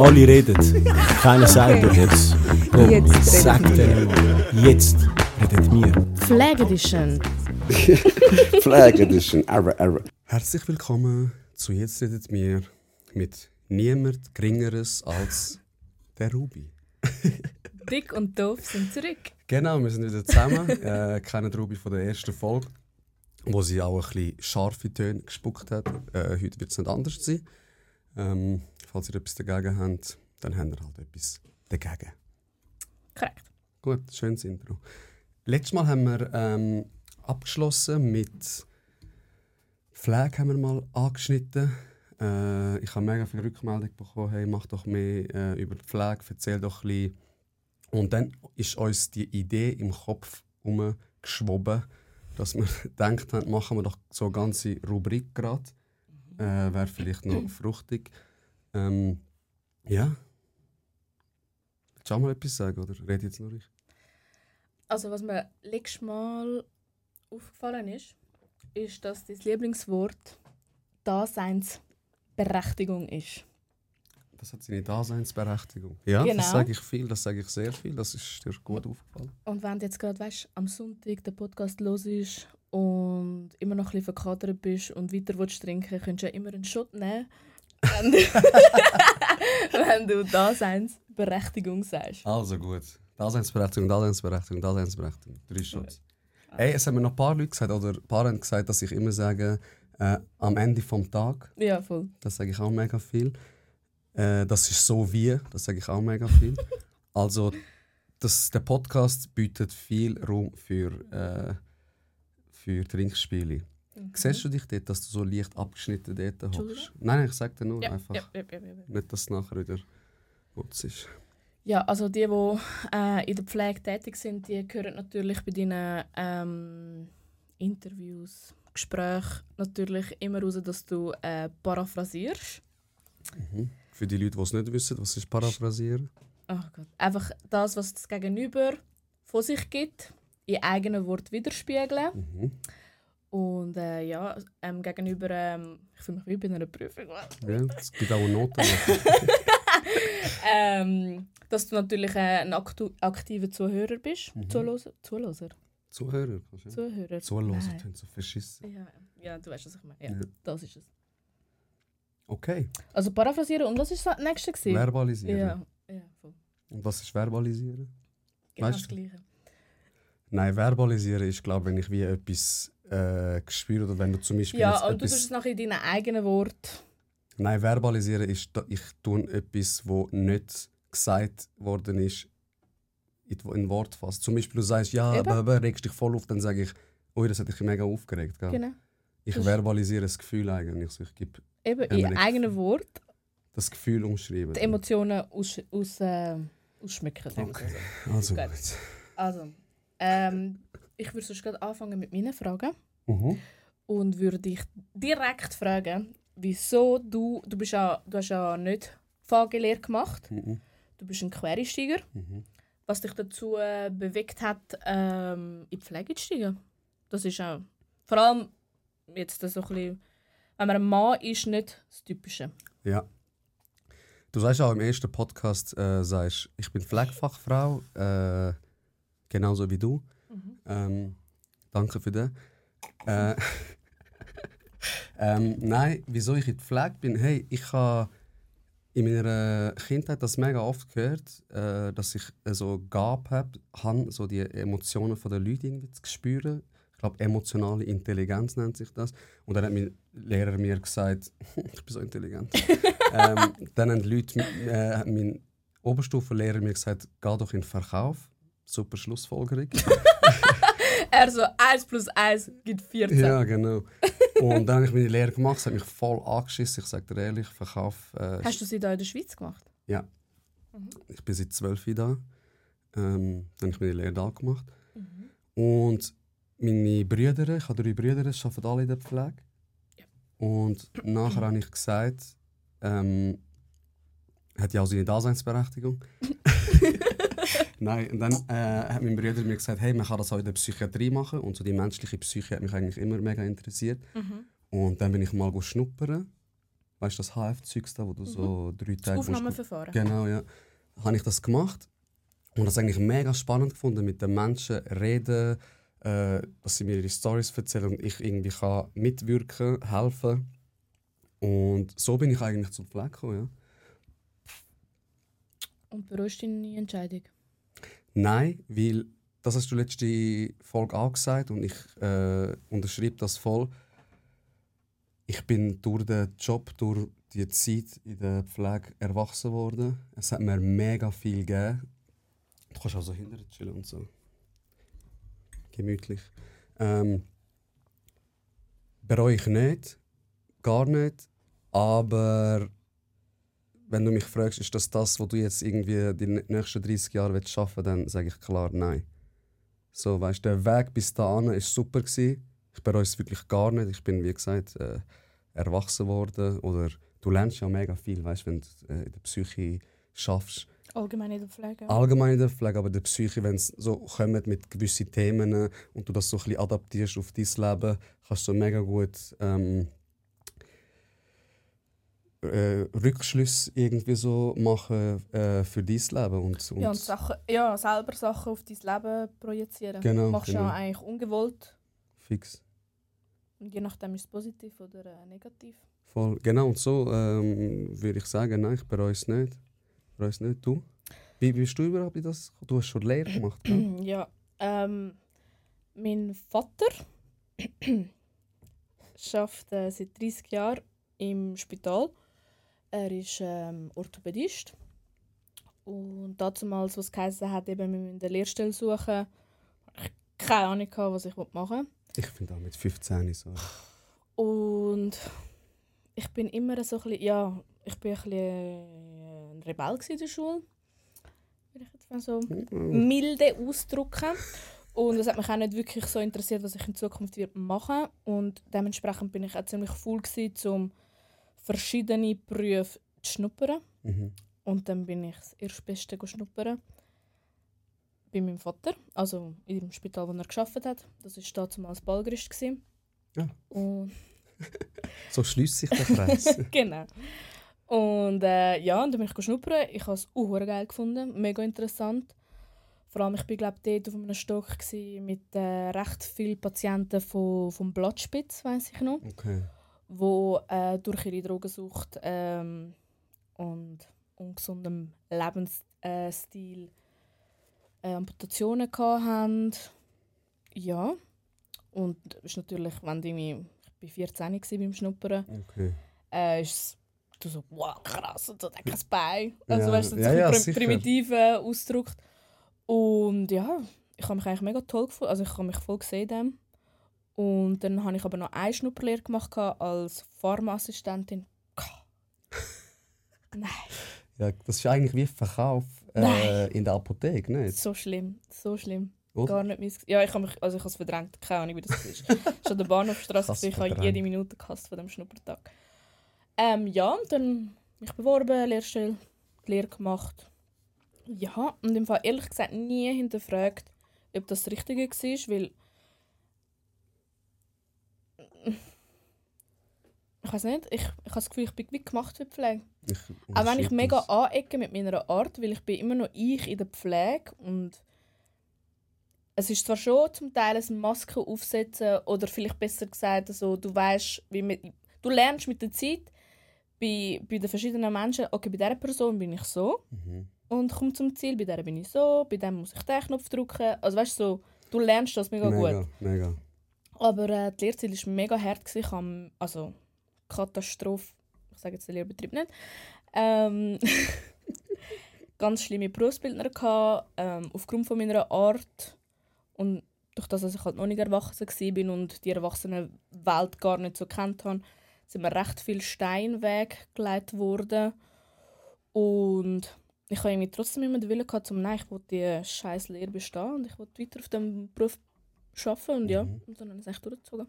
Alle reden. Keiner sagt Okay. jetzt. Jetzt reden Sag wir. denen mal. Jetzt redet wir. Flag Edition. Flag Edition. Arre, arre. Herzlich willkommen zu Jetzt redet mir mit niemand Geringeres als der Ruby. Dick und doof sind zurück. Genau, wir sind wieder zusammen. äh, kennen Ruby von der ersten Folge, wo sie auch ein bisschen scharfe Töne gespuckt hat. Äh, heute wird es nicht anders sein. Ähm, falls ihr etwas dagegen habt, dann habt ihr halt etwas dagegen. Korrekt. Gut, schönes Intro. Letztes Mal haben wir ähm, abgeschlossen mit Flag haben wir mal angeschnitten. Äh, ich habe mega viel Rückmeldung bekommen, hey, mach doch mehr äh, über die Pflege, erzähl doch ein bisschen. Und dann ist uns die Idee im Kopf umgeschwoben, dass wir gedacht haben, machen wir doch so eine ganze Rubrik gerade. Äh, Wäre vielleicht noch fruchtig. Ähm, ja. Willst du auch mal etwas sagen oder rede jetzt nur ich? Also was mir letztes Mal aufgefallen ist, ist, dass das Lieblingswort Daseinsberechtigung ist. Das hat seine Daseinsberechtigung. Ja, Genau. das sage ich viel, das sage ich sehr viel. Das ist dir gut aufgefallen. Und wenn du jetzt gerade weißt, am Sonntag der Podcast los ist und immer noch ein bisschen verkadert bist und weiter willst trinken, könntest du ja immer einen Shot nehmen, wenn du, wenn du Daseinsberechtigung sagst. Also gut. Daseinsberechtigung, Daseinsberechtigung, Daseinsberechtigung. Drei Shots. Ey, es haben mir noch ein paar Leute gesagt, oder ein paar haben gesagt, dass ich immer sage, äh, am Ende vom Tag. Ja, voll. Das sage ich auch mega viel. Äh, das ist so wie, das sage ich auch mega viel. also, das, der Podcast bietet viel Raum für, äh, für Trinkspiele. Siehst du dich dort, dass du so leicht abgeschnitten dort hockst? Entschuldigung? Nein, ich sage dir nur Ja, einfach. ja, ja. Nicht, dass es nachher wieder putz ist. Ja, also die, die äh, in der Pflege tätig sind, die hören natürlich bei deinen ähm, Interviews, Gesprächen natürlich immer raus, dass du äh, paraphrasierst. Für die Leute, die es nicht wissen, was ist Paraphrasieren? Ach Gott. Einfach das, was das Gegenüber von sich gibt, in eigenen Wort widerspiegeln. Mhm. Und äh, ja, ähm, gegenüber, ähm, ich fühle mich wie bei einer Prüfung. Ja, es gibt auch eine Note. ähm, dass du natürlich ein aktu- aktiver Zuhörer bist. Mhm. Zuloser? Zuhörer. kannst du- Zuhörer. Zuhören, Nein. tönt so verschissen. Ja, ja, du weißt, was ich meine. Ja, Ja. das ist es. Okay, Also paraphrasieren und was war das nächste? gewesen? verbalisieren. Ja, ja, voll. Und was ist verbalisieren? Genau Weißt das? Gleiche. Nein, verbalisieren ist, glaube ich, wenn ich wie etwas äh, spüre oder wenn du zum Beispiel Ja, und du tust es nachher in deinen eigenen Worten. Nein, verbalisieren ist, ich tue etwas, wo nicht gesagt worden ist, in in Wort fasst. Zum Beispiel, du sagst, ja, Eben. aber, regst dich voll auf, dann sage ich, ui, das hat dich mega aufgeregt. Gell? Genau. Ich Das- verbalisiere das Gefühl eigentlich. Ich gebe Eben, in eigenen Worten das Gefühl umschreiben. die Emotionen aus, aus, äh, ausschmücken. Okay. so. Also gut. Also, ähm, ich würde sonst gerade anfangen mit meinen Fragen. Mhm. und würde dich direkt fragen, wieso du, du bist ja, du hast ja nicht Fahrgelehre gemacht, Mhm. du bist ein Quereinsteiger, Mhm. was dich dazu äh, bewegt hat, ähm, in die Pflege zu steigen. Das ist auch, vor allem jetzt so ein bisschen, wenn man ein Mann ist, nicht das Typische. Ja. Du sagst auch im ersten Podcast, äh, sagst, ich bin Pflegefachfrau, äh, genauso wie du. Ähm, danke für das. Äh, ähm, nein, wieso ich in der Pflege bin? Hey, ich habe in meiner Kindheit das mega oft gehört, äh, dass ich äh, so Gabe habe, so die Emotionen der Leute irgendwie zu spüren. Ich glaube, emotionale Intelligenz nennt sich das. Und dann hat mein Lehrer mir gesagt, ich bin so intelligent. ähm, dann haben die Leute, äh, hat mein Oberstufenlehrer mir gesagt, geh doch in den Verkauf. Super Schlussfolgerung. Er so 1 plus 1 gibt 14. Ja, genau. Und dann habe ich meine Lehre gemacht, es hat mich voll angeschissen. Ich sage dir ehrlich, Verkauf. Äh, Hast du sie da in der Schweiz gemacht? Ja. Ich bin seit zwölf Jahren da. Ähm, dann habe ich meine Lehre da gemacht. Und meine Brüder, ich habe drei Brüder, arbeiten alle in der Pflege. Und nachher habe ich gesagt, ähm, hat ja auch seine Daseinsberechtigung. Nein, und dann äh, hat mein Bruder mir gesagt, hey, man kann das auch in der Psychiatrie machen. Und so die menschliche Psyche hat mich eigentlich immer mega interessiert. Und dann bin ich mal go schnuppern. weißt du, das HF-Zeugs da, wo du so drei Das Tage musst- Aufnahmeverfahren. Genau, ja. Habe ich das gemacht und das eigentlich mega spannend gefunden, mit den Menschen reden, äh, dass sie mir ihre Stories erzählen und ich irgendwie kann mitwirken, helfen. Und so bin ich eigentlich zum Fleck gekommen, ja. Und bereust du deine Entscheidung? Nein, weil das hast du letzte Folge auch gesagt und ich äh, unterschreibe das voll. Ich bin durch den Job, durch die Zeit in der Pflege erwachsen worden. Es hat mir mega viel gegeben. Du kannst auch so hinterher chillen und so. Gemütlich. Ähm, bereue ich nicht, gar nicht. Aber wenn du mich fragst, ist das das, was du jetzt irgendwie die nächsten 30 Jahre willst schaffen dann sage ich klar nein. So, weißt, der Weg bis dahin war super. Gewesen. Ich bereue es wirklich gar nicht. Ich bin, wie gesagt, äh, erwachsen worden. Oder du lernst ja mega viel, weißt, wenn du äh, in der Psyche schaffst. Allgemein in der Pflege. Allgemein in der Pflege, aber der Psyche, wenn es so kommt mit gewissen Themen und du das so ein bisschen adaptierst auf dein Leben, kannst du so mega gut ähm, äh, Rückschlüsse irgendwie so machen äh, für dein Leben. Und, und Ja, und Sachen, ja, selber Sachen auf dein Leben projizieren. Genau, Machst du genau. ja eigentlich ungewollt. fix. Und je nachdem ist es positiv oder äh, negativ. Voll. Genau, und so ähm, würde ich sagen, nein, ich bereue es nicht. Ich bereue es nicht. Du? Wie wie bist du überhaupt in das? Du hast schon Lehre gemacht, gell? ja. Ähm, mein Vater arbeitet äh, seit 30 Jahren im Spital. Er ist ähm, Orthopädist. Und damals, was geheißen hat, eben, wir müssen eine Lehrstelle suchen, ich keine Ahnung, was ich machen will. Ich finde auch mit 15 so. Und ich bin immer so ein bisschen, ja, ich bin ein bisschen äh, ein Rebell in der Schule. Würde ich jetzt mal so milde ausdrücken. Und es hat mich auch nicht wirklich so interessiert, was ich in Zukunft machen Und dementsprechend bin ich auch ziemlich faul gewesen, um verschiedene Berufe zu schnuppern. Mhm. Und dann bin ich das Erstbeste schnuppern. Bei meinem Vater, also im Spital, wo er geschafft hat. Das war damals Ballgerist. gewesen. Ja. Und So schließt sich der Kreis. genau. Und äh, ja, und dann bin ich schnuppern. Ich habe es auch geil gefunden, mega interessant. Vor allem, ich bin glaube dort auf einem Stock mit äh, recht vielen Patienten von, vom Blattspitz, weiß ich noch, okay. Wo äh, durch ihre Drogensucht ähm, und ungesundem Lebensstil äh, Amputationen hatten. Ja. Und ist natürlich, wenn du irgendwie, ich war 14 gewesen beim Schnuppern, okay. äh, ist es du so, wow, krass, und so denke ich bei. Also Ja, weißt du, so ja, ein ja, primitiv äh, ausgedrückt. Und ja, ich habe mich eigentlich mega toll gefunden, also ich habe mich voll gesehen dem. Und dann habe ich aber noch eine Schnupperlehre gemacht als Pharmaassistentin. Nein, Ja, das ist eigentlich wie Verkauf äh, in der Apotheke, nicht? so schlimm, so schlimm. Oder? Gar nicht meins. Ja, ich habe mich, also ich habe es verdrängt, keine Ahnung, wie das war. Schon der Bahnhofstrasse, Krass gewesen, ich habe jede Minute gehasst von dem Schnuppertag. Ähm, ja, und dann mich beworben, Lehrstelle, die Lehre gemacht. Ja, und im Fall ehrlich gesagt nie hinterfragt, ob das das Richtige war, weil ich weiß nicht, ich, ich habe das Gefühl, ich bin wie gemacht für die Pflege. Ich Auch wenn ich mega das. anecke mit meiner Art, weil ich bin immer noch ich in der Pflege und es ist zwar schon zum Teil eine Maske aufsetzen oder vielleicht besser gesagt, also, du weißt, wie man, du lernst mit der Zeit bei, bei den verschiedenen Menschen, okay, bei dieser Person bin ich so Mhm. und komme zum Ziel, bei der bin ich so, bei dem muss ich den Knopf drücken. Also weißt du, so, du lernst das mega, gut. Mega, mega. Aber äh, die Lehrzeit war mega hart. gewesen. Ich also Katastrophe, ich sage jetzt den Lehrbetrieb nicht, ähm, ganz schlimme Berufsbildner gehabt, ähm, aufgrund von meiner Art und durch das, dass ich halt noch nicht erwachsen war und die Erwachsenenwelt gar nicht so kennt habe, sind mir recht viele Steine weggelegt worden. Und ich habe irgendwie trotzdem immer den Willen gehabt, um, nein, ich wollte die scheiß Lehre bestehen und ich wollte weiter auf dem Beruf arbeiten und ja, Mhm. und dann habe ich es echt durchgezogen.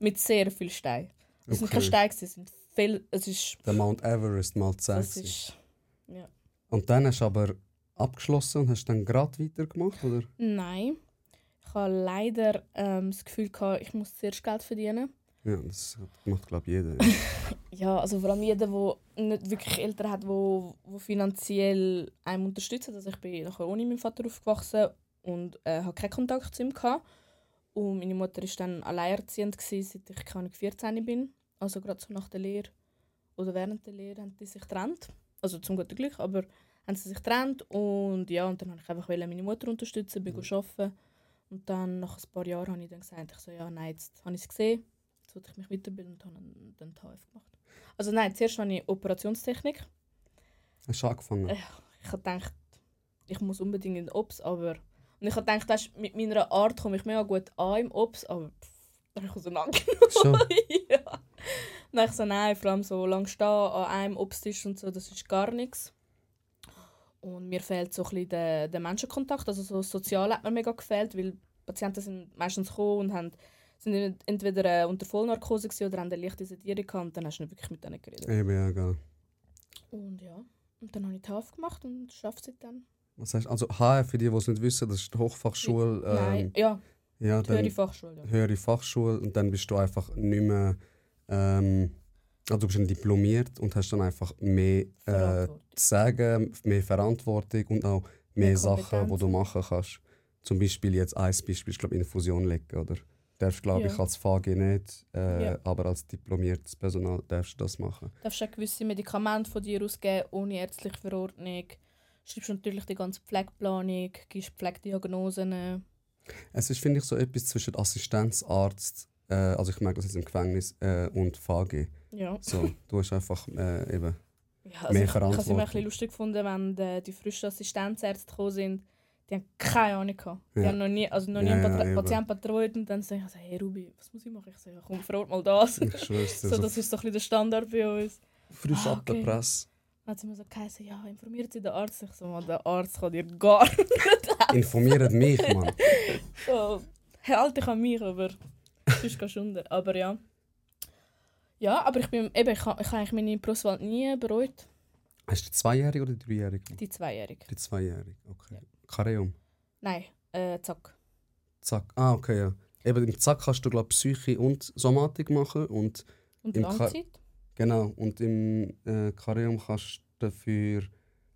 Mit sehr viel Stein. Es sind Okay. keine Steine, es sind viel, es ist, Der Mount Everest mal das 10. ist, ja. Und dann hast du aber abgeschlossen und hast dann gerade weitergemacht, oder? Nein. Ich habe leider ähm, das Gefühl gehabt, ich muss zuerst Geld verdienen. Ja, das macht, glaube ich, jeder. ja, also vor allem jeder, der nicht wirklich Eltern hat, wo, wo finanziell einem unterstützen. Also ich bin nachher ohne meinen Vater aufgewachsen und äh, hatte keinen Kontakt zu ihm. Gehabt. Und meine Mutter war dann alleinerziehend, gewesen, seit ich keine 14 bin. Also gerade so nach der Lehre oder während der Lehre haben die sich getrennt. Also zum guten Glück, aber haben sie sich getrennt. Und ja, und dann habe ich einfach meine Mutter unterstützen, bin mhm. arbeiten. Und dann, nach ein paar Jahren, habe ich dann gesagt, ich so, ja, nein, jetzt habe ich es gesehen, jetzt wollte ich mich weiterbilden und habe dann die HF gemacht. Also nein, zuerst habe ich Operationstechnik. Hast du angefangen? Ich habe gedacht, ich muss unbedingt in den Ops, aber... Und ich habe gedacht, mit meiner Art komme ich mega gut an im Ops, aber pff, da habe ich auseinandergenommen. So. ja. Dann ich so, nein, vor allem so lange stehen an einem Obsttisch und so, das ist gar nichts. Und mir fehlt so ein bisschen der, der Menschenkontakt, also so sozial hat mir mega gefehlt, weil Patienten sind meistens gekommen und haben sind entweder äh, unter Vollnarkose oder haben eine leichte Sedierung gehabt und dann hast du nicht wirklich mit denen geredet. Eben, ja, geil. Und ja, und dann habe ich die HF gemacht und schaffe seitdem. Was heißt, also HF, für die, die es nicht wissen, das ist die Hochfachschule. Ähm, Nein, ja, ja die höhere Fachschule. Ja. Höhere Fachschule und dann bist du einfach nicht mehr... Ähm, also du bist dann diplomiert und hast dann einfach mehr äh, zu sagen, mehr Verantwortung und auch mehr, mehr Sachen, die du machen kannst. Zum Beispiel jetzt ein Beispiel, ich glaube Infusion legen, oder? darfst glaube ja. ich als VG nicht, äh, ja. aber als diplomiertes Personal darfst du das machen. Du darfst auch gewisse Medikamente von dir ausgeben ohne ärztliche Verordnung. Schreibst natürlich die ganze Pflegeplanung, gibst Pflegediagnosen. Es ist, finde ich, so etwas zwischen Assistenzarzt, äh, also ich merke das jetzt im Gefängnis, äh, und VG. Ja. So, du hast einfach äh, eben ja, also mehr ich, Verantwortung. Ich habe es immer ein bisschen lustig gefunden, wenn die, die frischen Assistenzärzte gekommen sind die haben keine Ahnung gehabt. Die ja. haben noch nie, also noch nie ja, einen Pat ja, Patient betreut und dann sagen ich, also, hey Ruby, was muss ich machen? Ich sage, komm, frag mal das. Ich schwör's so, das ist so ein bisschen der Standard bei uns. Frisch ah, ab der Presse. Hat sie mir so geheißen, ja, informiert Sie den Arzt. Ich so, man, der Arzt kann dir gar nicht Informiert mich, Mann. so, halt dich an mich, aber sonst gehst du unter. Aber ja. Ja, aber ich bin, eben, ich habe ich eigentlich meine Berufswahl nie bereut. Hast du die zweijährige oder die dreijährige? Die zweijährige. Die zweijährige, okay. Ja. Kareum? Nein, äh, Zack. Zack, ah, okay, ja. Eben im Zack kannst du, glaube Psyche und Somatik machen. Und, und Langzeit? Ka genau, und im äh, Kareum kannst du dafür,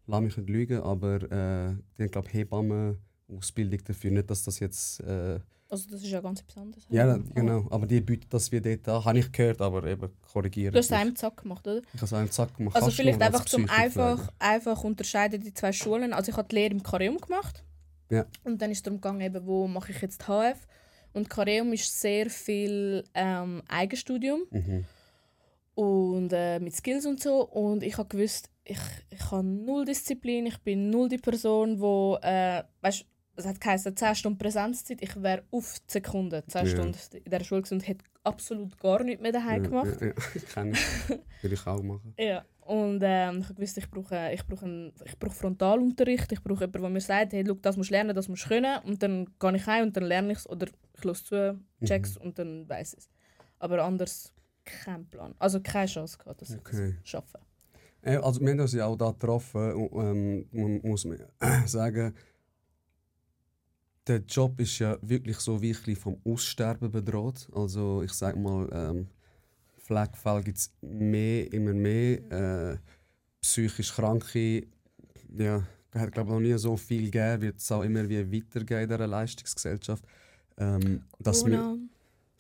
lass mich nicht lügen, aber äh, die glaube Hebammen Ausbildung dafür. Nicht, dass das jetzt. Äh, also, das ist ja ganz besonders. Ja, genau. Aber die bieten das wie dort an. Habe ich gehört, aber eben korrigieren. Du hast es einem Zack gemacht, oder? Ich habe es einem Zack gemacht. Also, Kannst vielleicht einfach zum einfach, einfach unterscheiden die zwei Schulen. Also, ich habe die Lehre im Kareum gemacht. Ja. Und dann ist es darum gegangen, eben, wo mache ich jetzt HF. Und Kareum ist sehr viel ähm, Eigenstudium. Mhm. Und äh, mit Skills und so. Und ich habe gewusst, ich, ich habe null Disziplin, ich bin null die Person, die, äh, weißt, es hat geheißen, 10 Stunden Präsenzzeit, ich wäre auf die Sekunde 10 ja. Stunden in der Schule und hätte absolut gar nichts mehr daheim ja, gemacht. Ja, ja. ich kenne Würde ich auch machen. Ja, und ähm, ich wusste, ich brauche, ich brauche, einen, ich brauche Frontalunterricht, ich brauche jemanden, der mir sagt, hey, look, das musst du lernen, das musst du können. Und dann gehe ich heim und dann lerne ich es oder ich höre zu, check's mhm. und dann weiß es. Aber anders kein Plan. Also keine Chance gehabt, das okay. zu schaffen. Also wir haben uns ja auch da getroffen und ähm, man muss man sagen, der Job ist ja wirklich so wie vom Aussterben bedroht. Also ich sage mal, ähm, Pflegefälle gibt es mehr, immer mehr. Äh, psychisch Kranke, ja, hat glaube noch nie so viel gegeben, wird es auch immer wie weitergehen in dieser Leistungsgesellschaft. Ähm, Corona.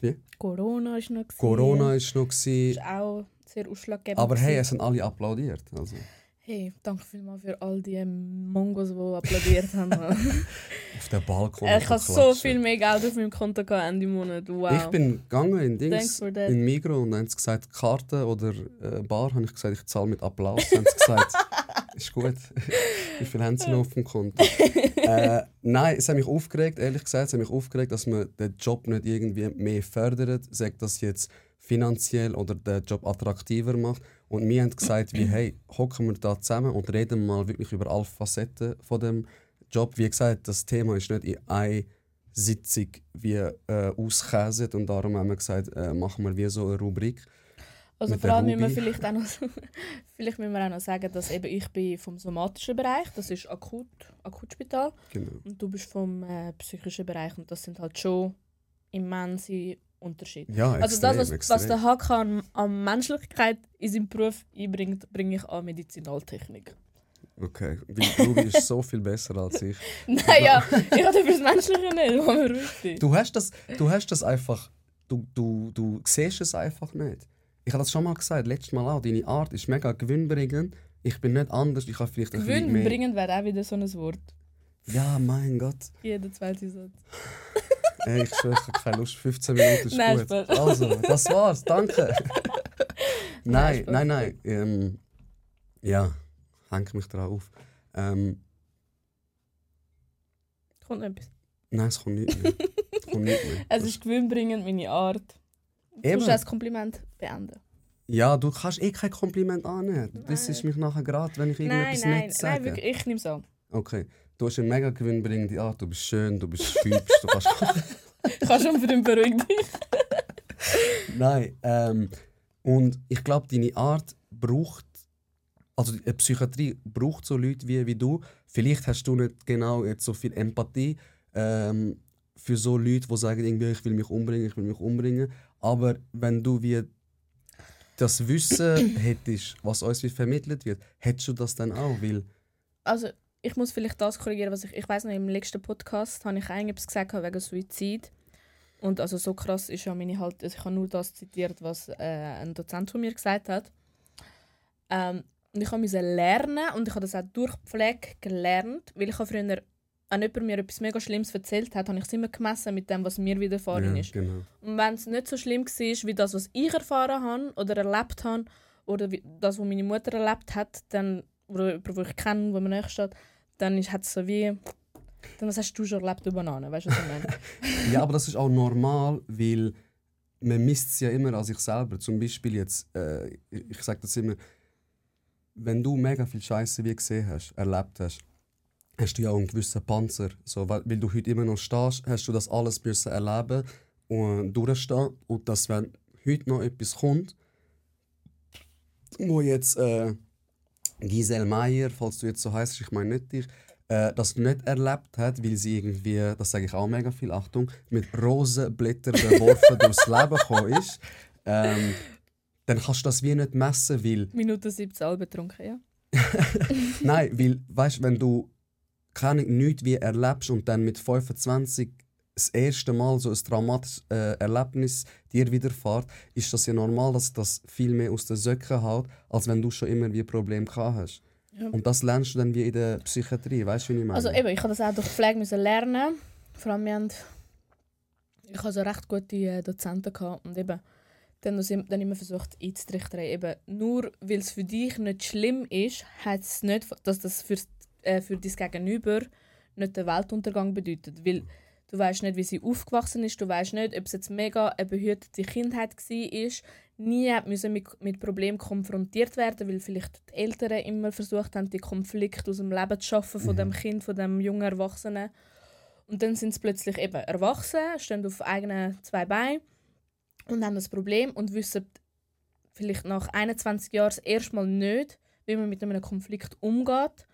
Wie? Corona ist noch gewesen. Corona ist noch gewesen. Ist auch sehr ausschlaggebend. Aber hey, es sind alle applaudiert. Also. Hey, danke vielmals für all die Mongos, die applaudiert haben. auf dem Balkon. Ich habe so viel mehr Geld auf meinem Konto Ende Monat. Wow. Ich bin gegangen in Dings, in Migro und haben gesagt, Karte oder äh, Bar, habe ich gesagt, ich zahle mit Applaus. haben sie gesagt, ist gut. Wie viel haben sie noch auf dem Konto? äh, nein, es hat mich aufgeregt, ehrlich gesagt, es hat mich aufgeregt, dass man den Job nicht irgendwie mehr fördert, sagt das jetzt finanziell oder den Job attraktiver macht. Und wir haben gesagt, wie, hey, hocken wir da zusammen und reden mal wirklich über alle Facetten von dem Job. Wie gesagt, das Thema ist nicht in einer Sitzung wie äh, auskäset und darum haben wir gesagt, äh, machen wir wie so eine Rubrik. Also vor allem müssen wir vielleicht auch noch, vielleicht müssen wir auch noch sagen, dass eben ich bin vom somatischen Bereich, das ist Akut, Akutspital. Genau. Und du bist vom äh, psychischen Bereich und das sind halt schon immense Unterschied. Ja, Also extrem, das, was, extrem. was der Hack an, an Menschlichkeit in seinem Beruf einbringt, bringe ich an Medizinaltechnik. Okay, weil du bist so viel besser als ich. naja, ich habe dafür das Menschliche nicht, Du hast das, du hast das einfach, du, du, du siehst es einfach nicht. Ich habe das schon mal gesagt, letztes Mal auch, deine Art ist mega gewinnbringend. Ich bin nicht anders, ich habe vielleicht ein. Gewinnbringend wäre auch wieder so ein Wort. Ja, mein Gott. Jeder zweite Satz. Ey, ich schwöre, ich habe keine Lust, 15 Minuten ist Nein, gut. Spaß. Also, das war's, danke. nein, nein, nein. Ähm, ja, hänge mich drauf auf. Ähm, Kommt noch etwas. nein, es kommt nicht mehr. Es kommt nicht mehr. Es ist gewinnbringend, meine Art. Du Eben. musst das Kompliment beenden. Ja, du kannst eh kein Kompliment annehmen. Du dissest mich nachher gerade, wenn ich Nein, irgendetwas nein, nicht sage. nein, wirklich, ich nehme es an. Okay, du hast eine mega gewinnbringende Art. Du bist schön, du bist hübsch, du kannst... Ich kann schon für den beruhigen dich. Nein, ähm, und ich glaube, deine Art braucht, also die Psychiatrie braucht so Leute wie, wie du. Vielleicht hast du nicht genau jetzt so viel Empathie ähm, für so Leute, die sagen, irgendwie, ich will mich umbringen, ich will mich umbringen. Aber wenn du wie das Wissen hättest, was uns wie vermittelt wird, hättest du das dann auch, weil Also, ich muss vielleicht das korrigieren, was ich. Ich weiß noch, im letzten Podcast habe ich eigentlich gesagt wegen Suizid. Und also so krass ist ja meine halt. Also ich habe nur das zitiert, was äh, ein Dozent von mir gesagt hat. Ähm, und ich musste lernen und ich habe das auch durch Pflege gelernt, weil ich habe früher, wenn jemand mir etwas mega Schlimmes erzählt hat, habe ich es immer gemessen mit dem, was mir widerfahren ja, ist. genau. Und wenn es nicht so schlimm war, wie das, was ich erfahren habe oder erlebt habe, oder wie das, was meine Mutter erlebt hat, dann, oder jemand, den ich kenne, wo mir näher steht, dann hat es so wie... Dann, was hast du schon erlebt, du Banane? Weißt du, was ich meine? Ja, aber das ist auch normal, weil man misst es ja immer an sich selber. Zum Beispiel jetzt, äh, ich sage das immer, wenn du mega viel Scheiße wie gesehen hast, erlebt hast, hast du ja auch einen gewissen Panzer. So, weil, weil du heute immer noch stehst, hast du das alles müssen erleben und durchstehen. Und dass, wenn heute noch etwas kommt, wo jetzt äh, Giselle Meyer, falls du jetzt so heißt, ich meine nicht dich, äh, das nicht erlebt hat, weil sie irgendwie, das sage ich auch mega viel, Achtung, mit Rosenblättern beworfen durchs Leben gekommen ist, ähm, dann kannst du das wie nicht messen, weil Minute 17 Alben betrunken, ja? Nein, weil, weißt wenn du keine nichts wie erlebst und dann mit 25 das erste Mal so ein traumatisches äh, Erlebnis dir widerfährt, ist das ja normal, dass das viel mehr aus den Söcken haut, als wenn du schon immer wie Probleme gehabt hast. Ja. Und das lernst du dann wie in der Psychiatrie, weißt du, wie ich meine? Also eben, ich habe das auch durch Pflege müssen lernen. Vor allem, wir haben, ich hatte so recht gute äh, Dozenten gehabt und eben, dann, dann immer versucht einzutrichtern, eben, nur weil es für dich nicht schlimm ist, heißt es nicht, dass das für, äh, für dein Gegenüber nicht den Weltuntergang bedeutet. Weil du weißt nicht, wie sie aufgewachsen ist, du weißt nicht, ob es jetzt mega eine behütete Kindheit war, nie hat müssen mit, mit Problemen konfrontiert werden, weil vielleicht die Eltern immer versucht haben, die Konflikte aus dem Leben zu schaffen von dem Kind, von dem jungen Erwachsenen. Und dann sind sie plötzlich eben erwachsen, stehen auf eigenen zwei Beinen und haben das Problem und wissen vielleicht nach 21 Jahren das erste Mal nicht, wie man mit einem Konflikt umgeht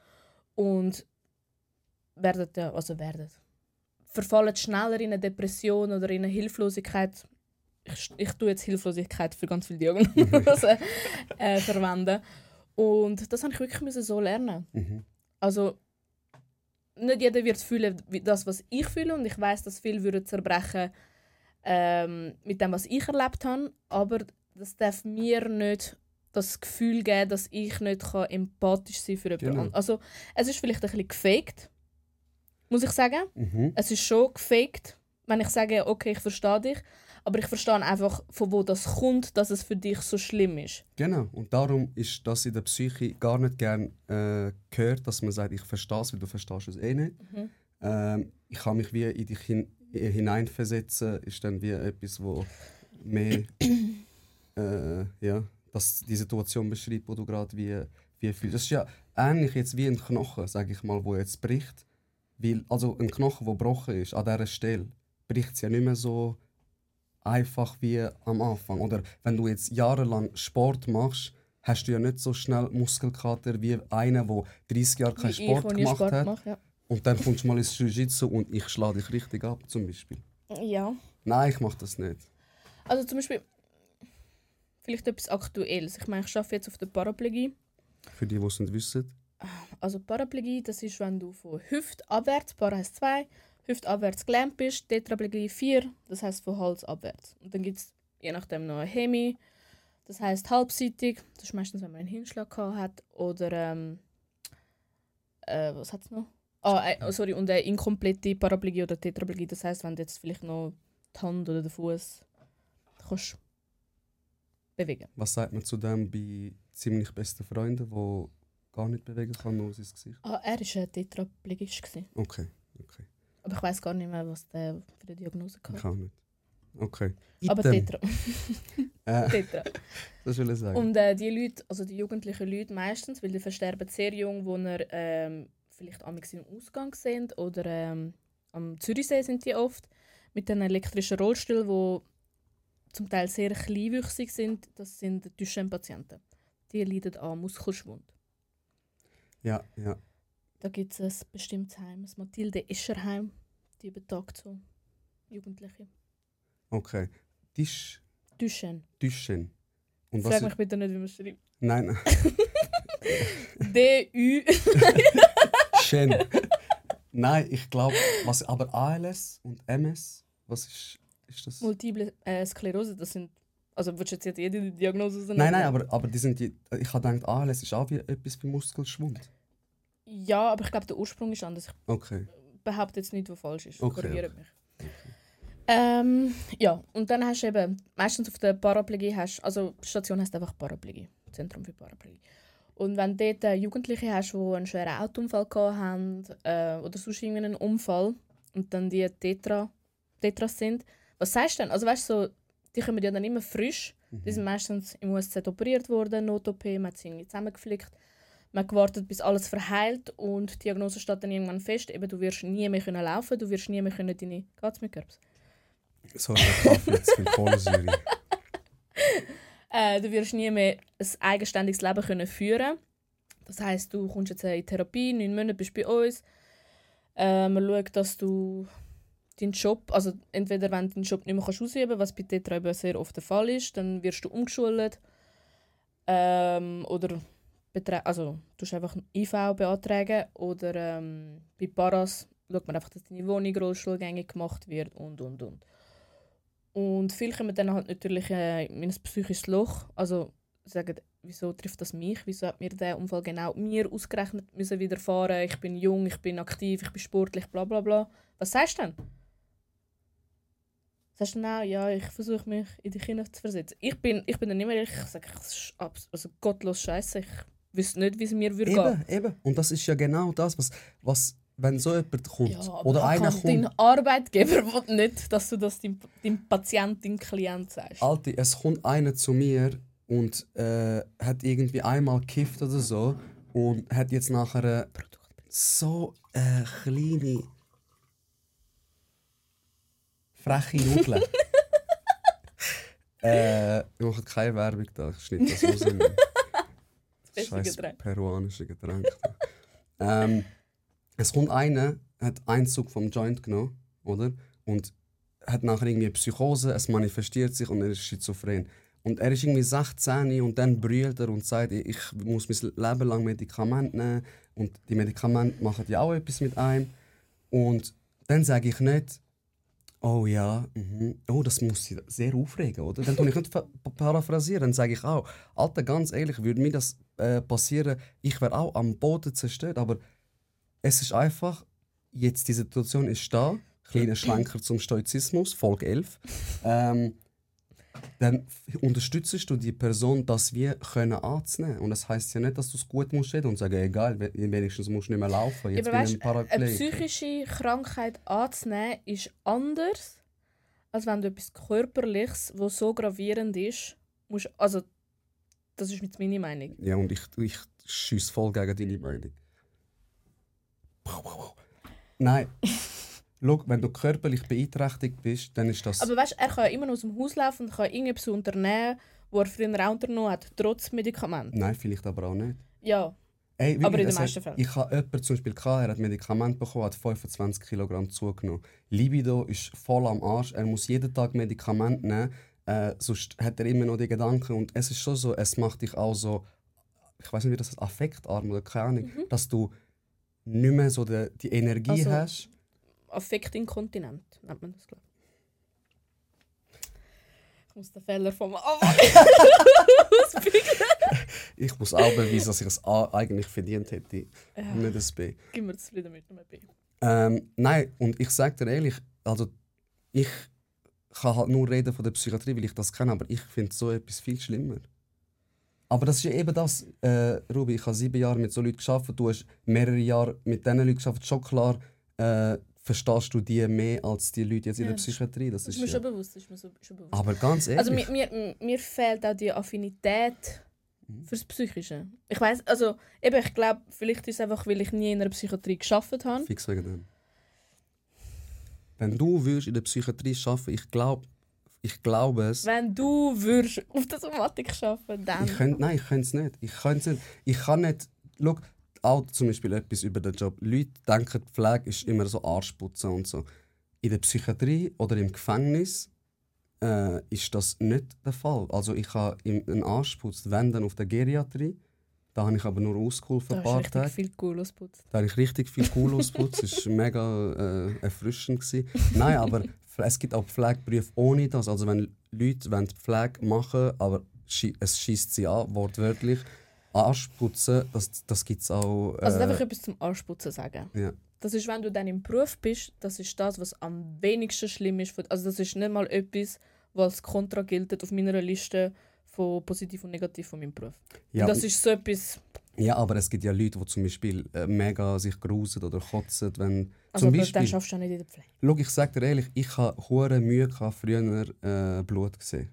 und werden, ja, also werden, verfallen schneller in eine Depression oder in eine Hilflosigkeit. Ich, ich tue jetzt Hilflosigkeit für ganz viele Diagnosen äh, verwenden. Und das habe ich wirklich müssen so lernen. Mhm. Also nicht jeder wird fühlen wie das, was ich fühle und ich weiß, dass viele würden zerbrechen ähm, mit dem, was ich erlebt habe, aber das darf mir nicht das Gefühl geben, dass ich nicht kann empathisch sein für jemand Genau. Also es ist vielleicht ein bisschen gefaked, muss ich sagen. Mhm. Es ist schon gefaked, wenn ich sage, okay, ich verstehe dich, aber ich verstehe einfach, von wo das kommt, dass es für dich so schlimm ist. Genau, und darum ist das in der Psyche gar nicht gern äh, gehört, dass man sagt, ich verstehe es, weil du verstehst es eh nicht. Mhm. Ähm, ich kann mich wie in dich hin äh, hineinversetzen, ist dann wie etwas, wo mehr äh, ja, dass die Situation beschreibt, wo du gerade wie, wie fühlst. Das ist ja ähnlich jetzt wie ein Knochen, sage ich mal, wo jetzt bricht. Weil, also ein Knochen, der gebrochen ist, an dieser Stelle, bricht es ja nicht mehr so einfach wie am Anfang. Oder wenn du jetzt jahrelang Sport machst, hast du ja nicht so schnell Muskelkater wie einer, der 30 Jahre keinen Sport ich gemacht Sport hat. mache, ja. Und dann kommst du mal ins Jiu-Jitsu und ich schlage dich richtig ab, zum Beispiel. Ja. Nein, ich mache das nicht. Also zum Beispiel, vielleicht etwas Aktuelles. Ich meine, ich arbeite jetzt auf der Paraplegie. Für die, die es nicht wissen. Also Paraplegie, das ist, wenn du von Hüft abwärts, Para heißt 2, Hüft abwärts gelähmt bist, Tetraplegie 4, das heißt von Hals abwärts. Und dann gibt es je nachdem noch ein Hemi, das heißt halbseitig, das ist meistens, wenn man einen Hinschlag gehabt hat, oder ähm, äh, was hat es noch? Ah, äh, oh, sorry, und eine inkomplette Paraplegie oder Tetraplegie, das heißt, wenn du jetzt vielleicht noch die Hand oder den Fuß kannst bewegen. Was sagt man zu dem bei ziemlich besten Freunden, die gar nicht bewegen kann, nur sein Gesicht? Ah, er war ein Tetraplegist. Okay, okay. Aber ich weiß gar nicht mehr, was der für eine Diagnose Ich hatte. auch nicht. Okay. Aber Item. Tetra. Äh, Tetra. das will ich sagen. Und äh, die Leute, also die jugendlichen Leute meistens, weil die versterben sehr jung, wo er ähm, vielleicht im Ausgang sind oder ähm, am Zürichsee sind die oft mit den elektrischen Rollstühlen, wo zum Teil sehr kleinwüchsig sind. Das sind Duchenne-Patienten. Die leiden an Muskelschwund. ja, ja. Da gibt es ein bestimmtes Heim, das Mathilde Escherheim, die betagt so Jugendliche. Okay. Tisch, Duchenne. Tischen. Und Frag mich bitte nicht, wie man schreibt. Nein, D-U. Schön. Nein, ich glaube, was aber ALS und MS, was ist, ist das? Multiple äh, Sklerose, das sind. Also, würdest du jetzt jede Diagnose nennen? Nein, nein, aber, aber die sind die, ich habe gedacht, ALS ist auch wie etwas wie Muskelschwund. Ja, aber ich glaube, der Ursprung ist anders. Ich Okay. behaupte jetzt nicht, was falsch ist. Okay, Korrigiert okay. mich. Ähm, ja, und dann hast du eben, meistens auf der Paraplegie hast, also Station heißt einfach Paraplegie, Zentrum für Paraplegie. Und wenn du dort äh, Jugendliche hast, die einen schweren Autounfall gehabt haben äh, oder sonst irgendeinen Unfall und dann die Tetra, Tetras sind, was sagst du denn? Also weißt du, so, die kommen ja dann immer frisch. Die sind meistens im USZ operiert worden, Not-OP, man hat sie irgendwie zusammengeflickt. Man hat gewartet, bis alles verheilt und die Diagnose steht dann irgendwann fest, eben, du wirst nie mehr können laufen, du wirst nie mehr können deine... Geht's mit Kürbs? So, der Kaffee jetzt für Kohlensäure. Äh, du wirst nie mehr ein eigenständiges Leben können führen. Das heißt, du kommst jetzt in Therapie, neun Monate bist du bei uns. Äh, man schaut, dass du deinen Job, also entweder wenn du deinen Job nicht mehr kannst ausüben kannst, was bei Tetra eben sehr oft der Fall ist, dann wirst du umgeschult. Ähm, oder also du einfach ein IV beantragen. Oder ähm, bei Paras schaut man einfach, dass deine Wohnung rollstuhlgängig gemacht wird und und und. Und viele kommen dann halt natürlich äh, in ein psychisches Loch. Also sagen, wieso trifft das mich? Wieso hat mir der Unfall genau mir ausgerechnet müssen widerfahren? Ich bin jung, ich bin aktiv, ich bin sportlich, bla bla bla. Was sagst du denn? Sagst du auch, ja, ich versuche mich in die Kinder zu versetzen. Ich bin, ich bin dann immer, ich sage, also gottlos scheiße. Ich wüsste nicht, wie es mir würde gehen. Eben, eben. Und das ist ja genau das, was, was wenn so jemand kommt Ja, aber oder einer kann dein kommt. Arbeitgeber will nicht, dass du das deinem, deinem Patient, deinem Klient sagst. Alte, es kommt einer zu mir und äh, hat irgendwie einmal gekifft oder so und hat jetzt nachher äh, so eine kleine freche Nudeln. äh, ich mache keine Werbung da, ich schneide das raus. beste Scheiß peruanische Getränk. ähm, es kommt einer, hat einen Zug vom Joint genommen, oder? Und hat nachher irgendwie eine Psychose, es manifestiert sich und er ist schizophren. Und er ist irgendwie 16 und dann brüllt er und sagt, ich muss mein Leben lang Medikamente nehmen und die Medikamente machen ja auch etwas mit einem. Und dann sage ich nicht, oh ja, mhm. oh, das muss sie sehr aufregen, oder? Dann tue ich nicht pa- paraphrasieren, dann sage ich auch, Alter, ganz ehrlich, würde mir das äh, passieren, ich wäre auch am Boden zerstört, aber es ist einfach, jetzt die Situation ist da, kleiner Schlenker zum Stoizismus, Folge 11. Ähm, dann unterstützt du die Person, dass wir können anzunehmen. Und das heißt ja nicht, dass du es gut musst reden und sagen, egal, we- wenigstens musst du nicht mehr laufen. Jetzt aber bin weißt, ich ein eine psychische Krankheit anzunehmen ist anders, als wenn du etwas Körperliches, was so gravierend ist, musst, also das ist jetzt meine Meinung. Ja, und ich, ich schieße voll gegen deine Meinung. Nein. Schau, wenn du körperlich beeinträchtigt bist, dann ist das. Aber weißt, er kann immer noch aus dem Haus laufen und kann irgendetwas unternehmen, wo er früher auch unternommen hat, trotz Medikament. Nein, vielleicht aber auch nicht. Ja, Ey, Aber in den meisten Fällen. Ich habe jemanden zum Beispiel, gehabt, er hat Medikament bekommen, hat 25 Kilogramm zugenommen. Libido ist voll am Arsch, er muss jeden Tag Medikament nehmen. Äh, sonst hat er immer noch die Gedanken und es ist schon so, es macht dich auch so, ich weiß nicht, wie das heißt, affektarm oder keine Ahnung, dass du nicht mehr so die, die Energie Also- hast. Affektinkontinent nennt man das, glaube ich. Ich muss den Fehler vom Anfang Ich muss auch beweisen, dass ich es A eigentlich verdient hätte, Ja. nicht das B. Gib mir zufrieden mit einem B. Ähm, nein, und ich sage dir ehrlich, also ich kann halt nur reden von der Psychiatrie, weil ich das kenne, aber ich finde so etwas viel schlimmer. Aber das ist ja eben das, äh, Ruby, ich habe sieben Jahre mit so Leuten gearbeitet, du hast mehrere Jahre mit diesen Leuten gearbeitet, schon klar äh, verstehst du die mehr als die Leute jetzt in Ja, der Psychiatrie. Das ist ist mir ja. schon bewusst. Ist mir so, schon bewusst. Aber ganz ehrlich, Also mir, mir, mir fehlt auch die Affinität Mhm. fürs Psychische. Ich weiß, also eben, ich glaube, vielleicht ist es einfach, weil ich nie in einer Psychiatrie geschafft habe. fix wegen dem. Wenn du würdest in der Psychiatrie arbeiten, ich glaube, ich glaube es. Wenn du würdest auf der Somatik arbeiten, dann. Ich könnt, nein, ich könnte es nicht. Ich könnte nicht. Ich kann nicht. Schau, auch zum Beispiel etwas über den Job. Leute denken, die Pflege ist immer so Arschputzen und so. In der Psychiatrie oder im Gefängnis äh, ist das nicht der Fall. Also ich habe einen Arsch geputzt, wenn dann auf der Geriatrie. Da habe ich aber nur ausgeholfen da ein paar richtig Tage. viel cool ausputzt. Da habe ich richtig viel cool ausgeputzt. Es war mega äh, erfrischend. Gewesen. Nein, aber es gibt auch Pflegeberufe ohne das. Also wenn Leute wollen Pflege machen aber schi- es schießt sie an, wortwörtlich, Arschputzen, das, das gibt es auch... Äh, Also darf ich etwas zum Arschputzen sagen? ja. Das ist, wenn du dann im Beruf bist, das ist das, was am wenigsten schlimm ist. Also das ist nicht mal etwas, was kontra gilt auf meiner Liste von positiv und negativ von meinem Beruf. Ja, das ist so etwas... ja, aber es gibt ja Leute, die zum Beispiel äh, mega sich grusen oder kotzen, wenn... Also zum Beispiel, dann schaffst du auch nicht in der Pflege. Schau, ich sag dir ehrlich, ich habe hure Mühe gehabt, früher äh, Blut gesehen.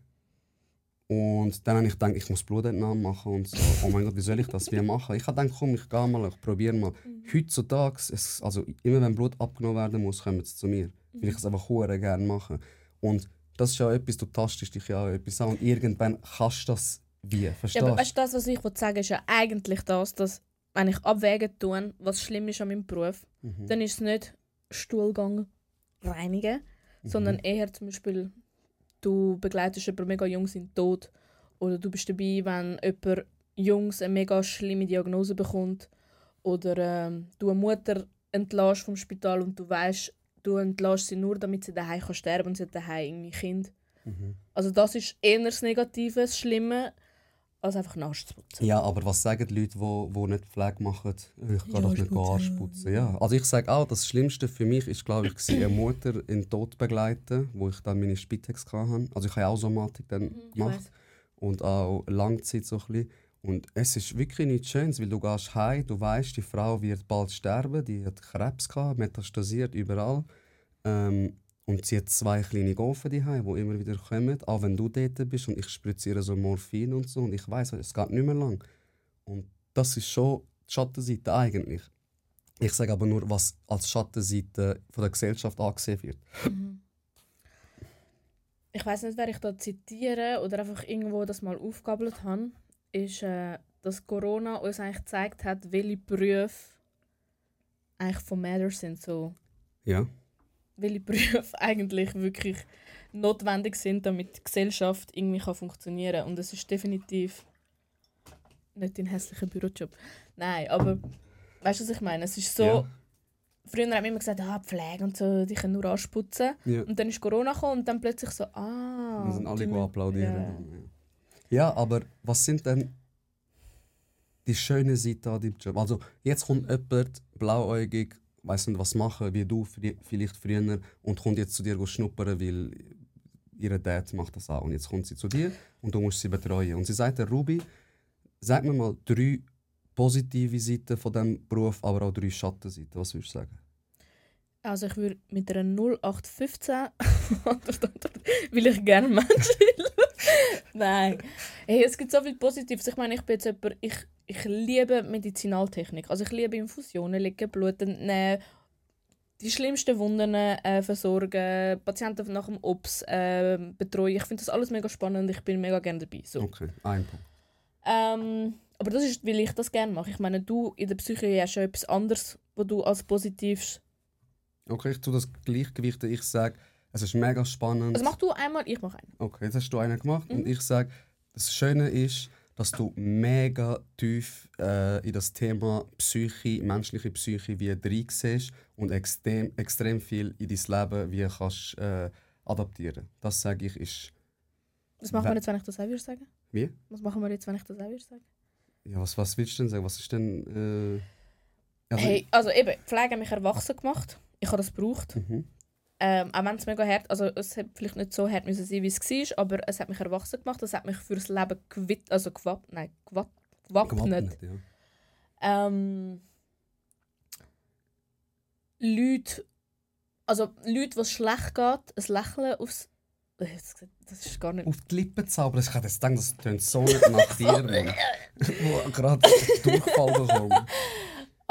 Und dann habe ich gedacht, ich muss Blutentnahmen machen und so. Oh mein Gott, wie soll ich das wie machen? Ich habe gedacht, komm, ich gehe mal, ich probiere mal. Heutzutage, es, also immer wenn Blut abgenommen werden muss, kommen sie zu mir. Weil ich es einfach hure gerne mache. Und das ist ja etwas, du tastest dich ja auch etwas an und irgendwann kannst du das wie, verstehst Ja, aber du? weißt du, das, was ich sagen ist ja eigentlich das, dass wenn ich abwägen tue, was schlimm ist an meinem Beruf, Mhm. dann ist es nicht Stuhlgang reinigen, Mhm. sondern eher zum Beispiel, du begleitest jemanden mega jung in den Tod oder du bist dabei, wenn jemand Jungs eine mega schlimme Diagnose bekommt oder ähm, du eine Mutter entlässt vom Spital und du weißt, du entlässt sie nur, damit sie daheim kann sterben und sie hat daheim irgendwie Kind. Mhm. Also das ist eher das Negative, das Schlimme, als einfach einen Arsch zu putzen. Ja, aber was sagen die Leute, die wo, wo nicht Pflege machen? Ich gehe Ja, doch nicht. Arsch putzen. Ja. Also ich sage auch, das Schlimmste für mich ist, glaube ich, eine Mutter in den Tod begleiten, wo ich dann meine Spitex hatte. Also ich habe auch Somatik dann Mhm, gemacht und auch Langzeit so ein bisschen. Und es ist wirklich nichts Schönes, weil du gehst heim, du weißt, die Frau wird bald sterben, die hat Krebs gehabt, metastasiert überall. Ähm, und sie hat zwei kleine daheim, die immer wieder kommen, auch wenn du dort bist und ich spritze ihr so Morphin und so und ich weiß, es geht nicht mehr lang. Und das ist schon die Schattenseite eigentlich. Ich sage aber nur, was als Schattenseite von der Gesellschaft angesehen wird. Ich weiß nicht, wer ich da zitiere oder einfach irgendwo das mal aufgabelt habe, ist, äh, dass Corona uns eigentlich gezeigt hat, welche Berufe eigentlich von Matter sind. So, Ja. Welche Berufe eigentlich wirklich notwendig sind, damit die Gesellschaft irgendwie kann funktionieren kann. Und es ist definitiv nicht dein hässlicher Bürojob. Nein, aber weißt du, was ich meine? Es ist so, Ja. früher haben wir immer gesagt, ah, Pflege und so, die können nur anputzen. ja. Und dann ist Corona gekommen und dann plötzlich so, ah. Wir sind alle die applaudieren. Ja. ja, aber was sind denn die schönen Seiten an deinem Job? Also jetzt kommt jemand blauäugig, weiß nicht was machen, wie du vielleicht früher und kommt jetzt zu dir schnuppern, weil ihre Dad macht das auch. Und jetzt kommt sie zu dir und du musst sie betreuen. Und sie sagt, der Ruby, sag mir mal drei positive Seiten von diesem Beruf, aber auch drei Schattenseiten. Was würdest du sagen? Also ich würde mit einer 0815 Antwort antworten, weil ich gerne Menschen. Nein. Hey, es gibt so viel Positives. Ich meine, ich bin jetzt jemand, ich, ich liebe Medizinaltechnik. Also ich liebe Infusionen, legen, Blut entnehmen, die schlimmsten Wunden äh, versorgen, Patienten nach dem OPS äh, betreuen. Ich finde das alles mega spannend. Ich bin mega gerne dabei. So. Okay, ein Punkt. Ähm, aber das ist, weil ich das gerne mache. Ich meine, du in der Psyche hast ja etwas anderes, was du als positiv Okay, ich tue das Gleichgewicht. Ich sage, Es ist mega spannend. Also mach du einmal, ich mach einen. Okay, jetzt hast du einen gemacht und Mhm. ich sage, das Schöne ist, dass du mega tief äh, in das Thema Psyche, menschliche Psyche wie drin siehst und extrem, extrem viel in dein Leben wie kannst äh, adaptieren. Das sage ich ist Was machen wir jetzt, wenn ich das auch würde sagen? wie? Was machen wir jetzt, wenn ich das auch würde sagen? Ja, was, was willst du denn sagen? Was ist denn äh, also, hey, also eben, Pflege hat mich erwachsen gemacht. Ich habe das gebraucht. Mhm. Ähm, auch wenn es mega hart, also es hat vielleicht nicht so hart müssen sein, wie es war, aber es hat mich erwachsen gemacht. Es hat mich fürs Leben gewit also gewapp nein, gewapp gewappnet. Gewappnet, ja. Ähm, Leute, also Leute, was schlecht geht, ein Lächeln aufs... Das ist gar nicht... Auf die Lippen zaubern, ich hätte jetzt gedacht, das tönt so nicht nach dir, Mann. Wo gerade Durchfall bekommen.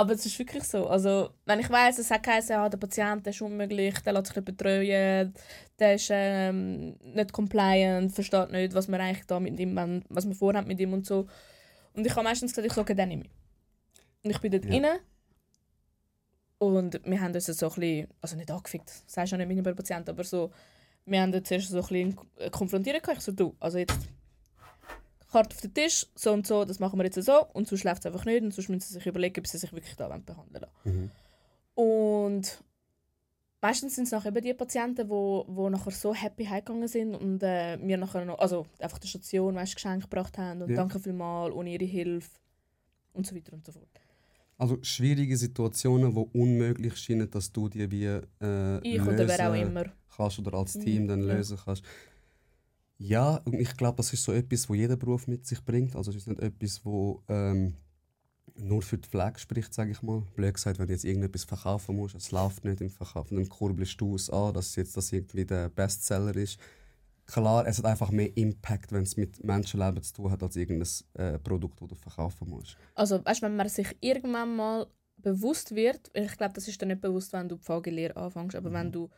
Aber es ist wirklich so. Also, wenn ich weiss, es hat geheißen, ja, der Patient der ist unmöglich, der lässt sich nicht betreuen, der ist ähm, nicht compliant, versteht nicht, was wir eigentlich da mit ihm wollen, was wir vorhaben mit ihm und so. Und ich habe meistens gesagt, ich sage den nicht mehr. Und ich bin dort Ja. rein und wir haben uns so ein bisschen, also nicht angefickt, das sagst du ja nicht mit einem Patienten, aber so, wir haben dort zuerst so ein bisschen konfrontiert. Ich so, du, also jetzt Karte auf den Tisch, so und so, das machen wir jetzt so und sonst läuft es einfach nicht und sonst müssen sie sich überlegen, ob sie sich wirklich da wollen behandeln Mhm. Und meistens sind es nachher eben die Patienten, wo, wo nachher so happy heimgegangen sind und äh, mir nachher noch, also einfach die Station weißt, Geschenke gebracht haben und Ja. danke vielmals, ohne ihre Hilfe und so weiter und so fort. Also schwierige Situationen, die unmöglich scheinen, dass du die wie äh, Ich oder wer auch lösen immer. kannst oder als Mhm, Team dann ja. lösen kannst. Ja, und ich glaube, das ist so etwas, wo jeder Beruf mit sich bringt. Also es ist nicht etwas, wo ähm, nur für die Pflege spricht, sage ich mal. Blöd gesagt, wenn du jetzt irgendetwas verkaufen musst, es läuft nicht im Verkauf, dann kurbelst du es an, dass jetzt das irgendwie der Bestseller ist. Klar, es hat einfach mehr Impact, wenn es mit Menschenleben zu tun hat, als irgendein äh, Produkt, das du verkaufen musst. Also weißt, wenn man sich irgendwann mal bewusst wird, ich glaube, das ist dir nicht bewusst, wenn du die Pflegelehre anfängst, aber wenn du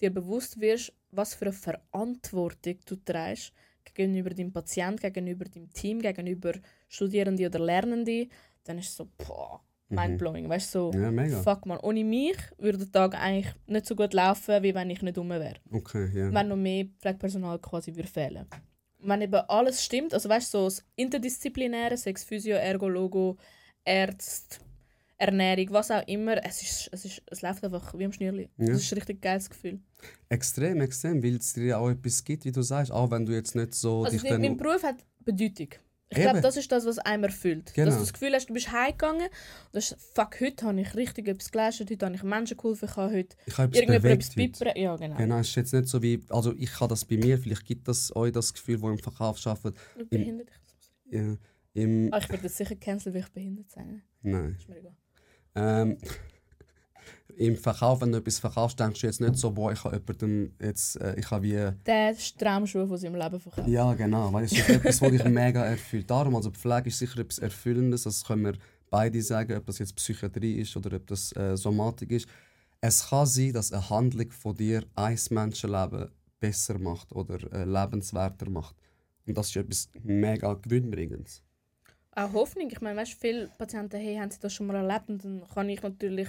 dir bewusst wirst, was für eine Verantwortung du trägst gegenüber deinem Patient, gegenüber deinem Team, gegenüber Studierenden oder Lernenden, dann ist es so, boah, mindblowing. Weißt du, so, Ja, fuck man, ohne mich würde der Tag eigentlich nicht so gut laufen, wie wenn ich nicht dumm wäre. Okay, ja. Wenn noch mehr Pflegepersonal quasi würde fehlen. Wenn eben alles stimmt, also weißt du, so das Interdisziplinäre, Sex, Physio, Ergo, Logo, Ärzte, Ernährung, was auch immer, es, ist, es, ist, es läuft einfach wie am Schnürli. Ja. Das ist ein richtig geiles Gefühl. Extrem, extrem, weil es dir ja auch etwas gibt, wie du sagst, auch wenn du jetzt nicht so Also dich die, mein Beruf hat Bedeutung. Ich glaube, das ist das, was einem erfüllt. Genau. Dass du das Gefühl hast, du bist heimgegangen und hast, fuck, heute habe ich richtig etwas geleistet, heute habe ich Menschen geholfen, ich habe heute ich habe etwas irgendjemand bewegt etwas heute. bippern. Ja, genau. Genau, es ist jetzt nicht so wie... Also ich habe das bei mir, vielleicht gibt das euch das Gefühl, wo im Verkauf arbeitet. Du behindert dich. Ja, im... Ah, ich werde jetzt sicher cancelled, weil ich behindert sein. Nein. Ist mir egal. Ähm, Im Verkauf, wenn du etwas verkaufst, denkst du jetzt nicht so, boah, ich habe jemandem jetzt... Äh, ich habe wie... Der ist die Traumschuhe von seinem Leben verkauft. Ja, genau. Weil es ist etwas, was dich mega erfüllt. Darum, also Pflege ist sicher etwas Erfüllendes. Das können wir beide sagen, ob das jetzt Psychiatrie ist oder ob das äh, Somatik ist. Es kann sein, dass eine Handlung von dir ein Menschenleben besser macht oder äh, lebenswerter macht. Und das ist etwas mega gewinnbringendes. Auch Hoffnung. Ich meine, weißt, viele Patienten hey, haben sie das schon mal erlebt und dann kann ich natürlich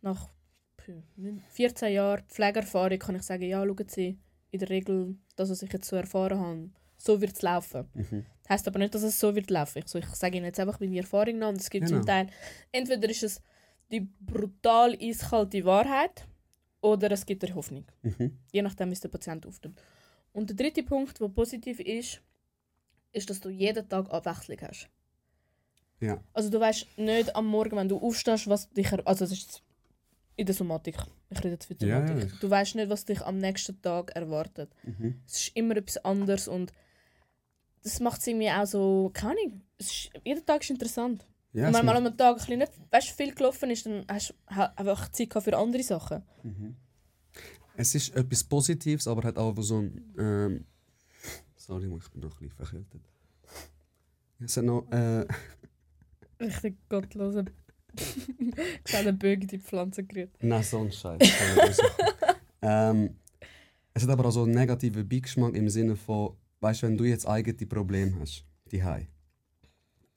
nach pü, 14 Jahren Pflegeerfahrung kann ich sagen, ja, schauen Sie, in der Regel, das, was ich jetzt so erfahren habe, so wird es laufen. Mhm. Heißt aber nicht, dass es so wird laufen. Ich, so, ich sage Ihnen jetzt einfach meine Erfahrung und es gibt Genau. zum Teil, entweder ist es die brutal eiskalte Wahrheit oder es gibt eine Hoffnung. Mhm. Je nachdem, wie der Patient aufnimmt. Und der dritte Punkt, der positiv ist, ist, dass du jeden Tag Abwechslung hast. Ja. Also du weißt nicht am Morgen, wenn du aufstehst, was dich... Also es ist in der Somatik. Ich rede jetzt für die Ja, Somatik. ja. Du weißt nicht, was dich am nächsten Tag erwartet. Mhm. Es ist immer etwas anderes und das macht es irgendwie auch so... Keine Ahnung. Es ist, jeder Tag ist interessant. Ja, und es wenn mal macht- am Tag ein bisschen nicht weißt, viel gelaufen ist, dann hast du ha- einfach Zeit gehabt für andere Sachen. es ist etwas Positives, aber hat auch so ein. Ähm, sorry, ich bin noch ein bisschen verkältet. Es hat noch. Äh, Richtig gottlose... Kleine Bögen die Pflanze gerührt. Nein, so ein Scheiß. ähm, es hat aber auch so einen negativen Beigeschmack im Sinne von, weißt du, wenn du jetzt eigene Probleme hast, die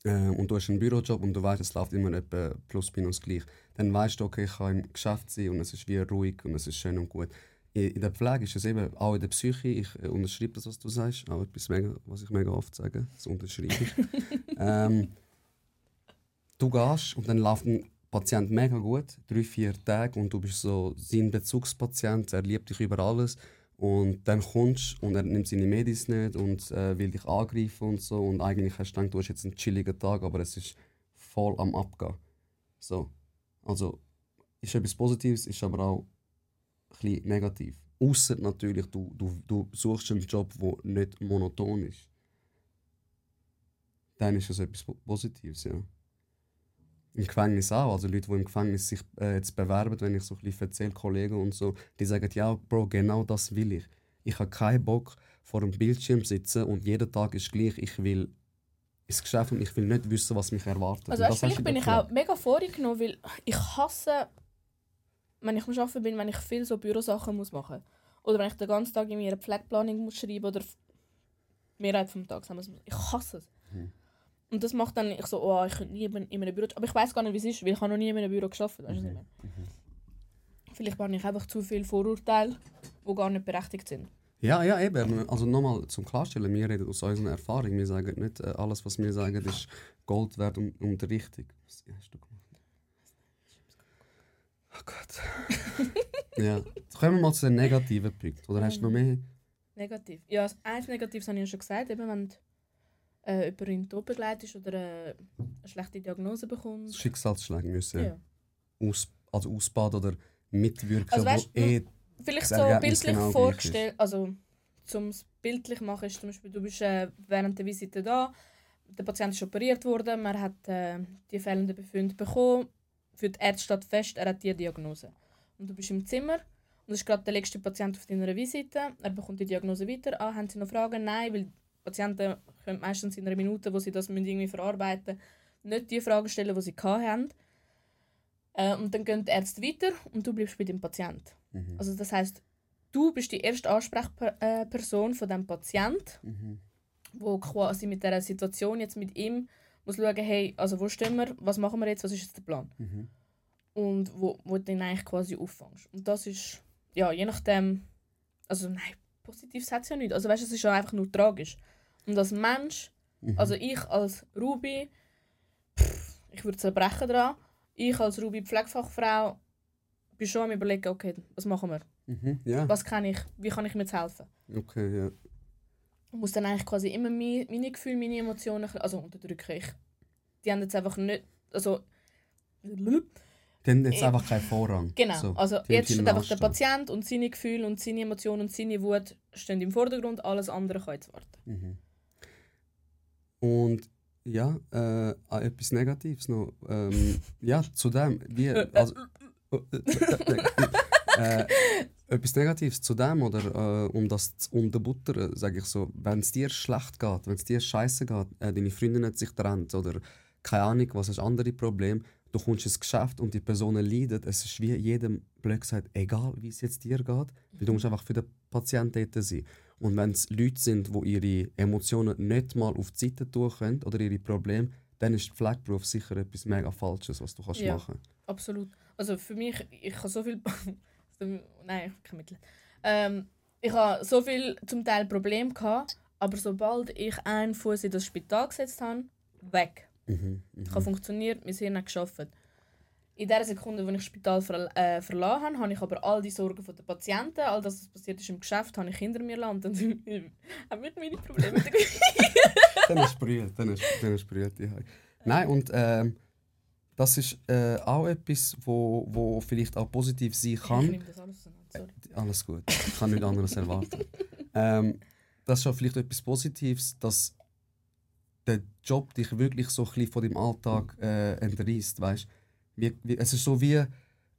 äh, und du hast einen Bürojob und du weißt, es läuft immer etwa plus minus gleich, dann weißt du, okay, ich kann im Geschäft sein und es ist wie ruhig und es ist schön und gut. in, in der Pflege ist es eben, auch in der Psyche, ich äh, unterschreibe das, was du sagst, auch etwas, mega, was ich mega oft sage, das unterschreibe ich. ähm, du gehst und dann läuft ein Patient mega gut, drei, vier Tage und du bist so sein Bezugspatient, er liebt dich über alles und dann kommst du und er nimmt seine Medis nicht und äh, will dich angreifen und so und eigentlich hast du gedacht, du hast jetzt einen chilligen Tag, aber es ist voll am Abgehen. So. Also, ist etwas Positives, ist aber auch bisschen negativ. Außer natürlich, du, du, du suchst einen Job, der nicht monoton ist. Dann ist es etwas Po- Positives, ja. Im Gefängnis auch. Also Leute, die im Gefängnis sich äh, jetzt bewerben, wenn ich so ein bisschen erzähle, Kollegen und so, die sagen, ja, Bro, genau das will ich. Ich habe keinen Bock, vor einem Bildschirm sitzen und jeder Tag ist gleich. Ich will ins Geschäft und ich will nicht wissen, was mich erwartet. Also weißt, vielleicht bin ich auch mega vorgenommen, weil ich hasse, wenn ich am Arbeiten bin, wenn ich viel so Bürosachen muss machen Oder wenn ich den ganzen Tag in mir eine Pflegeplanung muss schreiben oder Mehrheit vom Tag. Ich hasse es. Mhm. Und das macht dann ich so, oh, ich könnte nie in in einem Büro... Aber ich weiß gar nicht, wie es ist, weil ich habe noch nie in einem Büro gearbeitet. Weißt du, meine? Vielleicht habe ich einfach zu viele Vorurteile, die gar nicht berechtigt sind. Ja, ja, eben. Also nochmal zum Klarstellen, wir reden aus unserer Erfahrung. Wir sagen nicht, äh, alles, was wir sagen, ist Gold wert und, und richtig. Was hast du gemacht? Oh Gott. ja. Jetzt kommen wir mal zu den negativen Punkten. Oder hast du noch mehr? Negativ. Ja, eins Negatives habe ich ja schon gesagt. Eben, wenn äh, jemand in den Tod begleitest oder äh, eine schlechte Diagnose bekommst. Schicksalsschläge müssen Ja. aus, also ausbaden oder mitwirken, Also weißt wo eh... Vielleicht so bildlich genau vorgestellt, also zum es bildlich machen ist zum Beispiel, du bist äh, während der Visite da, der Patient ist operiert worden, man hat äh, die fehlenden Befunde bekommen, für die Ärzte steht fest, er hat diese Diagnose. Und du bist im Zimmer und es ist gerade der letzte Patient auf deiner Visite, er bekommt die Diagnose weiter, ah, haben Sie noch Fragen? Nein, weil Patienten können meistens in einer Minute, wo sie das müssen irgendwie verarbeiten nicht die Fragen stellen, die sie hatten. Äh, und dann gehen die Ärzte weiter und du bleibst bei dem Patienten. Mhm. Also das heißt, du bist die erste Ansprechperson von dem Patient, Mhm. wo quasi mit der Situation jetzt mit ihm muss schauen, hey, also wo stehen wir, was machen wir jetzt, was ist jetzt der Plan? Mhm. Und wo, wo du den eigentlich quasi auffängst. Und das ist, ja, je nachdem, also nein, positiv sagt es ja nicht. Also weißt du, es ist ja einfach nur tragisch. Und als Mensch, Mhm. also ich als Ruby, pff, ich würde zerbrechen dran. Ich als Ruby Pflegefachfrau bin schon am überlegen, okay, was machen wir? Mhm. Ja, Was kann ich, wie kann ich mir jetzt helfen? okay, ja. Ich muss dann eigentlich quasi immer meine, meine Gefühle, meine Emotionen, also unterdrücken. Ich, die haben jetzt einfach nicht, also Dann jetzt Ich- einfach keinen Vorrang. genau, So, also jetzt steht einfach der Patient und seine Gefühle und seine Emotionen und seine Wut stehen im Vordergrund, alles andere kann jetzt warten. Mhm. Und ja, äh, auch etwas Negatives noch. Ähm, ja, zu dem. Wie, also, äh, etwas Negatives zu dem, oder äh, um das zu unterbuttern, sage ich so, wenn es dir schlecht geht, wenn es dir scheiße geht, äh, deine Freundin hat sich getrennt oder keine Ahnung, was ist andere Problem, du kommst ins Geschäft und die Personen leiden, es ist wie jedem blöd gesagt, egal wie es jetzt dir geht, weil du musst einfach für den Patienten dort sein. Und wenn es Leute sind, die ihre Emotionen nicht mal auf die Seite tun können oder ihre Probleme, dann ist der Pflegeberuf sicher etwas mega Falsches, was du kannst Ja. machen Absolut. Also für mich, ich habe so viel. Nein, ich habe kein Mittel. Ähm, ich habe so viel zum Teil Probleme gehabt, aber sobald ich einen Fuß in das Spital gesetzt habe, weg. Mhm. Ich habe funktioniert, mein Hirn hat geschafft. In der Sekunde, als ich das Spital ver äh, verlassen habe, habe ich aber all die Sorgen der Patienten, all das, was passiert ist im Geschäft, habe ich hinter mir gelassen. Und dann haben wir meine Probleme dann ist brüht, dann ist, dann ist die Hai. Nein, und ähm, das ist äh, auch etwas, wo, wo vielleicht auch positiv sein Ich kann. nehme das alles auseinander, sorry. Alles gut, ich kann nichts anderes erwarten. Ähm, das ist auch vielleicht etwas Positives, dass der Job dich wirklich so ein von deinem Alltag äh, entreißt, weißt? Wie, wie, es ist so wie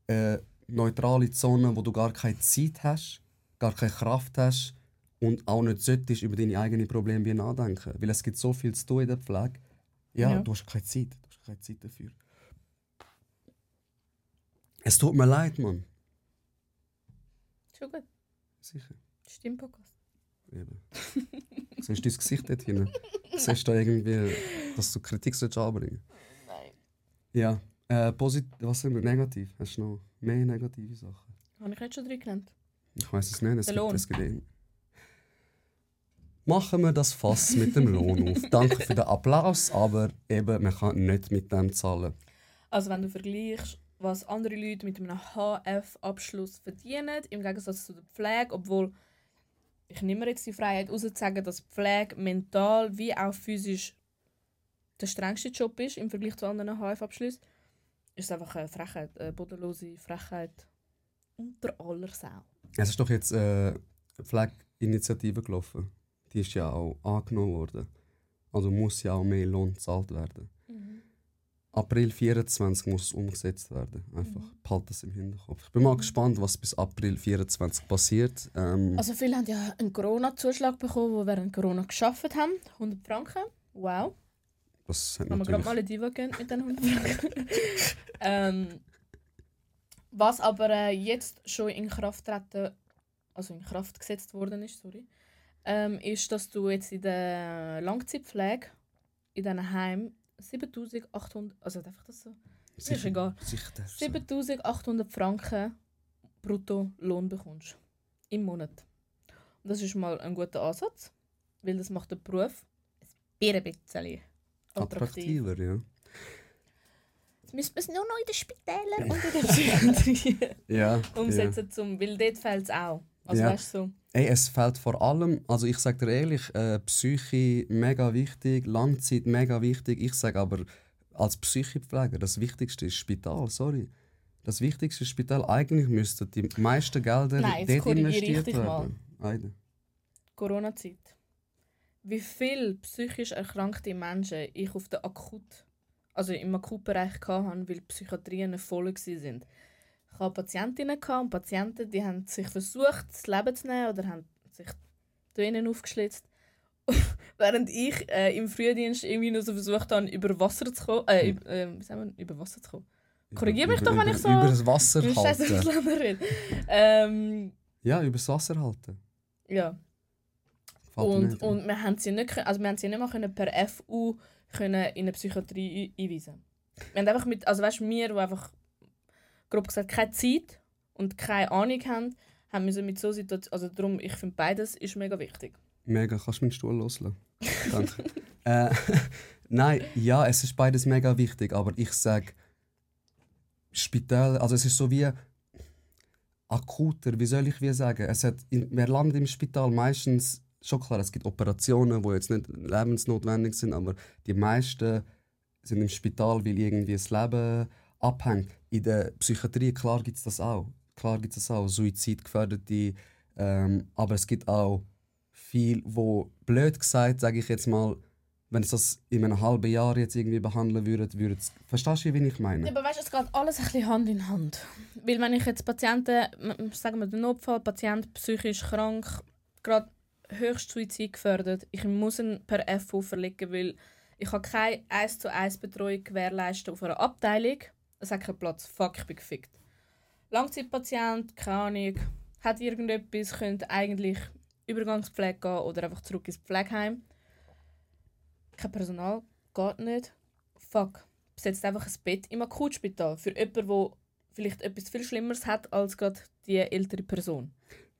äh, neutrale Zone, wo du gar keine Zeit hast, gar keine Kraft hast und auch nicht solltest über deine eigenen Probleme wie nachdenken. Weil es gibt so viel zu tun in der Pflege. Ja, Ja. du hast keine Zeit. Du hast keine Zeit dafür. Es tut mir leid, Mann. Schon gut. Sicher. Stimmt, Podcast. Eben. Siehst du dein Gesicht dort hinten? Siehst du da irgendwie, dass du Kritik sollst anbringen Nein. Ja. Äh, posit was sind wir? Negativ? Hast du noch mehr negative Sachen? Habe ich nicht schon drin genannt? Ich weiß es nicht. Es Der gibt, Lohn. es gibt eh- Machen wir das Fass mit dem Lohn auf. Danke für den Applaus, aber eben, man kann nicht mit dem zahlen. Also wenn du vergleichst, was andere Leute mit einem HF-Abschluss verdienen, im Gegensatz zu der Pflege, obwohl ich nehme mir jetzt die Freiheit rauszusagen, dass Pflege mental wie auch physisch der strengste Job ist im Vergleich zu anderen HF-Abschlüssen, ist einfach eine Frechheit, eine bodenlose Frechheit unter aller Sau. Es ist doch jetzt äh, Pflegeinitiative gelaufen. Die ist ja auch angenommen worden. Also muss ja auch mehr Lohn gezahlt werden. April 24 muss es umgesetzt werden. Einfach Mhm. behalt das im Hinterkopf. Ich bin mal gespannt, was bis April 24 passiert. Ähm, Also viele haben ja einen Corona-Zuschlag bekommen, die während Corona geschafft haben. 100 Franken. Wow. das hat Haben wir gerade mal eine Diva gegönnt mit den 100 Franken. ähm, was aber äh, jetzt schon in Kraft treten, also in Kraft gesetzt worden ist, sorry, ähm, ist, dass du jetzt in der Langzeitpflege in diesen Heimen 7800, also einfach das so, ist egal. Sicher das. 7800 Franken brutto Lohn bekommst. Im Monat. Und das ist mal ein guter Ansatz, weil das macht den Beruf ein bisschen attraktiv. Attraktiver, ja. Jetzt müssen wir es nur noch in den Spitälern und in der Psychiatrie Ja, ja. umsetzen, zum, weil dort fehlt es auch. Also Ja. weißt du, so, Ey, es fällt vor allem, also ich sage dir ehrlich, äh, Psyche mega wichtig, Langzeit mega wichtig. Ich sage aber als Psychopfleger, das Wichtigste ist Spital, sorry. Das Wichtigste ist Spital. Eigentlich müssten die meisten Gelder Nein, dort investiert werden. Eide. Corona-Zeit. Wie viele psychisch erkrankte Menschen ich auf der Akut, also im Akutbereich hatte, weil Psychiatrien voll waren. Ich hatte Patientinnen gehabt und Patienten, die haben sich versucht, das Leben zu nehmen oder haben sich Venen aufgeschlitzt. Während ich äh, im Frühdienst irgendwie nur so versucht habe, über Wasser zu kommen. Äh, über, äh, wie sagen wir? Über Wasser zu kommen. Korrigier mich Über- doch, wenn über- ich so- Über das Wasser halten. Ähm, Ja, über das Wasser halten. ja. Und, und wir haben sie nicht, also wir haben sie nicht mal können per FU können in eine Psychiatrie ein- einweisen. Wir haben einfach mit, also weißt du, wir, die einfach grob gesagt keine Zeit und keine Ahnung haben, haben müssen mit so Situationen, also darum, ich finde beides ist mega wichtig. Mega, kannst du meinen Stuhl loslassen? Danke. äh, nein, ja, es ist beides mega wichtig, aber ich sage, Spitäler, also es ist so wie akuter, wie soll ich wie sagen? Es hat, in, wer landet im Spital meistens, schon klar, es gibt Operationen, die jetzt nicht lebensnotwendig sind, aber die meisten sind im Spital, weil irgendwie das Leben abhängt. In der Psychiatrie, klar gibt es das auch. Klar gibt es auch, Suizidgefährdete, ähm, aber es gibt auch viel, wo blöd gesagt, sage ich jetzt mal, wenn es das in einem halben Jahr jetzt irgendwie behandeln würde, würde es... Verstehst du, wie ich meine? Ja, aber weißt du, es geht alles ein bisschen Hand in Hand. Weil wenn ich jetzt Patienten, sagen wir den Notfall, Patient psychisch krank, gerade höchst Suizid gefördert, ich muss ihn per FU verlegen, weil ich habe keine 1 zu 1 Betreuung gewährleisten auf einer Abteilung. Es hat keinen Platz. Fuck, ich bin gefickt. Langzeitpatient, keine Ahnung, hat irgendetwas, könnte eigentlich Übergangspflege gehen oder einfach zurück ins Pflegeheim. Kein Personal, geht nicht. Fuck besetzt einfach ein Bett im Akutspital für jemanden, der vielleicht etwas viel Schlimmeres hat als gerade die ältere Person.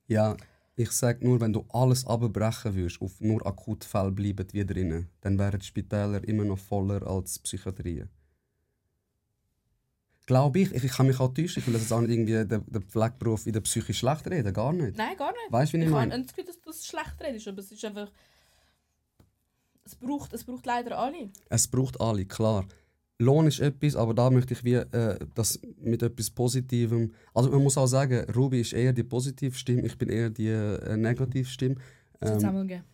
Ja, ich sage nur, wenn du alles abbrechen würdest, auf nur Akutfälle bleiben wie drinnen, dann wären die Spitäler immer noch voller als Psychiatrien. Glaube ich, ich, ich kann mich auch täuschen, ich will das jetzt auch nicht irgendwie den, den Pflegeberuf in der Psyche schlecht reden, gar nicht. Nein, gar nicht. Weißt du, wie ich Ich habe meine? nicht das Gefühl, dass du das schlecht redest, aber es ist einfach... Es braucht, es braucht leider alle. Es braucht alle, klar. Lohn ist etwas, aber da möchte ich wie, äh, das mit etwas Positivem. Also man muss auch sagen, Ruby ist eher die positive Stimme, ich bin eher die äh, negative Stimme. Das soll es auch Ähm, mal geben.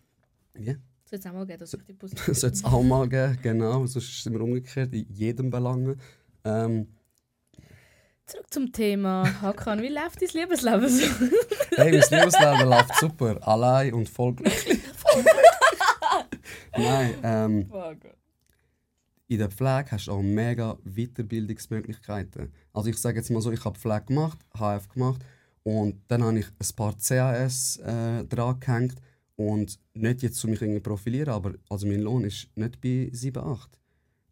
ja, Das soll es auch mal geben, dass ich die das positiv sollte es auch mal geben, genau. Sonst ist es immer umgekehrt, in jedem Belang. Ähm, Zurück zum Thema. Hakan, wie läuft dein Lebensleben so? hey, mein Lebensleben läuft super, allein und voll glücklich. Nein, ähm, Fuck. in der Pflege hast du auch mega Weiterbildungsmöglichkeiten. Also ich sage jetzt mal so, ich habe Pflege gemacht, HF gemacht und dann habe ich ein paar CAS äh, dran gehängt und nicht jetzt zu mich irgendwie profilieren, aber also mein Lohn ist nicht bei 7, 8.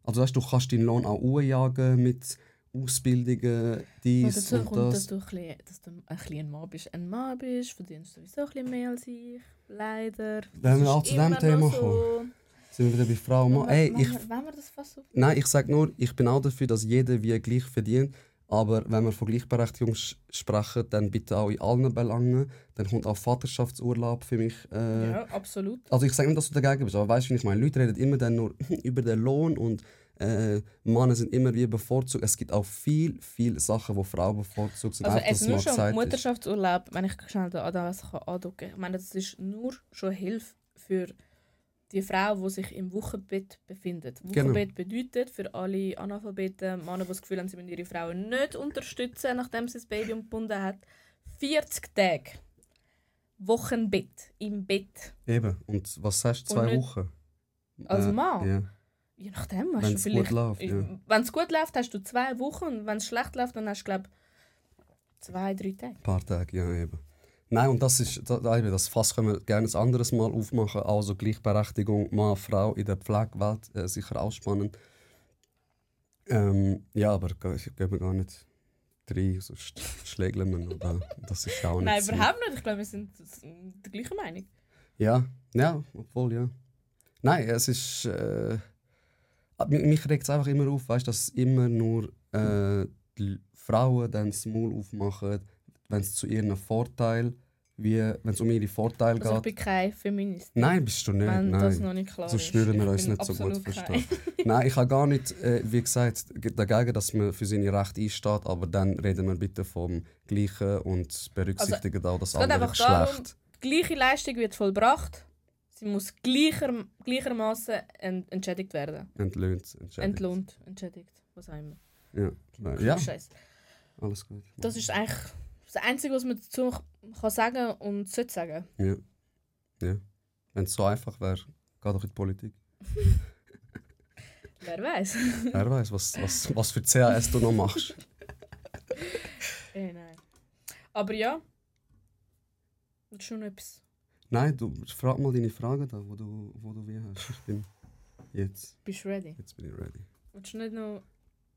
Also weißt, du kannst deinen Lohn auch hochjagen mit Ausbildungen, dies dazu und kommt, dass das. du, ein bisschen, dass du ein, bisschen ein Mann bist. Ein Mann bist, verdienst du sowieso ein bisschen mehr als ich. Leider. Wenn wir auch zu dem noch Thema so. Sind wir wieder bei Frau und Mann? Ey, wir- ich, wollen wir- das fast so? nein, ich sage nur, ich bin auch dafür, dass jeder wie gleich verdient. Aber wenn wir von Gleichberechtigung sprechen, dann bitte auch in allen Belangen. Dann kommt auch Vaterschaftsurlaub für mich. Äh, Ja, absolut. Also ich sage nicht, dass du dagegen bist, aber weißt du, ich meine? Leute reden immer dann nur über den Lohn und äh, Männer sind immer wie bevorzugt. Es gibt auch viel, viele Sachen, wo Frauen bevorzugt sind. Also es nur schon. Mutterschaftsurlaub, wenn ich schnell da das kann andrücken. Ich meine, das ist nur schon Hilfe für die Frau, die sich im Wochenbett befindet. Genau. Wochenbett bedeutet für alle Analphabeten, Männer, die das Gefühl haben, sie müssen ihre Frauen nicht unterstützen, nachdem sie das Baby umgebunden hat, 40 Tage Wochenbett im Bett. Eben. Und was sagst du, zwei Wochen? Als Äh, Mann? Ja. Je nachdem, hast Wenn's du gut vielleicht... läuft, ja. Wenn es gut läuft, hast du zwei Wochen und wenn es schlecht läuft, dann hast du, glaube zwei, drei Tage. Ein paar Tage, ja eben. Nein, und das ist, da, da eben, das Fass können wir gerne ein anderes Mal aufmachen. Also Gleichberechtigung, Mann, Frau in der Pflegewelt, äh, sicher auch spannend. Ähm, ja, aber ich gebe gar nicht drei, sonst schlägeln wir noch. da. Das ist auch nicht Nein, überhaupt nicht. Ich glaube, wir sind der gleichen Meinung. Ja, ja, obwohl, ja. Nein, es ist. Äh, mich mich regt es einfach immer auf, weißt, dass immer nur äh, die Frauen dann das Maul aufmachen, wenn es zu ihrem Vorteil, wie wenn es um ihre Vorteile Also ich geht. bin kein Feminist. Nein, bist du nicht. Wenn nein. das noch nicht klar so ist. spüren wir Ich uns nicht so gut verstehen. Nein, ich habe gar nicht, äh, wie gesagt, dagegen, dass man für seine Rechte einsteht, aber dann reden wir bitte vom Gleichen und berücksichtigen auch das Also, es geht andere darum, Geschlecht. Die gleiche Leistung wird vollbracht. Sie muss gleicher, gleichermaßen ent entschädigt werden. Entlöhnt, entschädigt. Entlohnt, entschädigt, was auch immer. Ja, klar. ja, Scheiß. alles gut. Das ist eigentlich das Einzige, was man dazu kann sagen und sollte sagen. Ja. ja. Wenn es so einfach wäre, geh doch in die Politik. Wer weiß? Wer weiß, was, was, was für CAS du noch machst. eh, nein. Aber ja. Das ist schon etwas. Nein, du frag mal deine Fragen da, wo du, wo du wie hast. Ich bin jetzt, Bist du ready? jetzt bin ich ready. Willst du nicht noch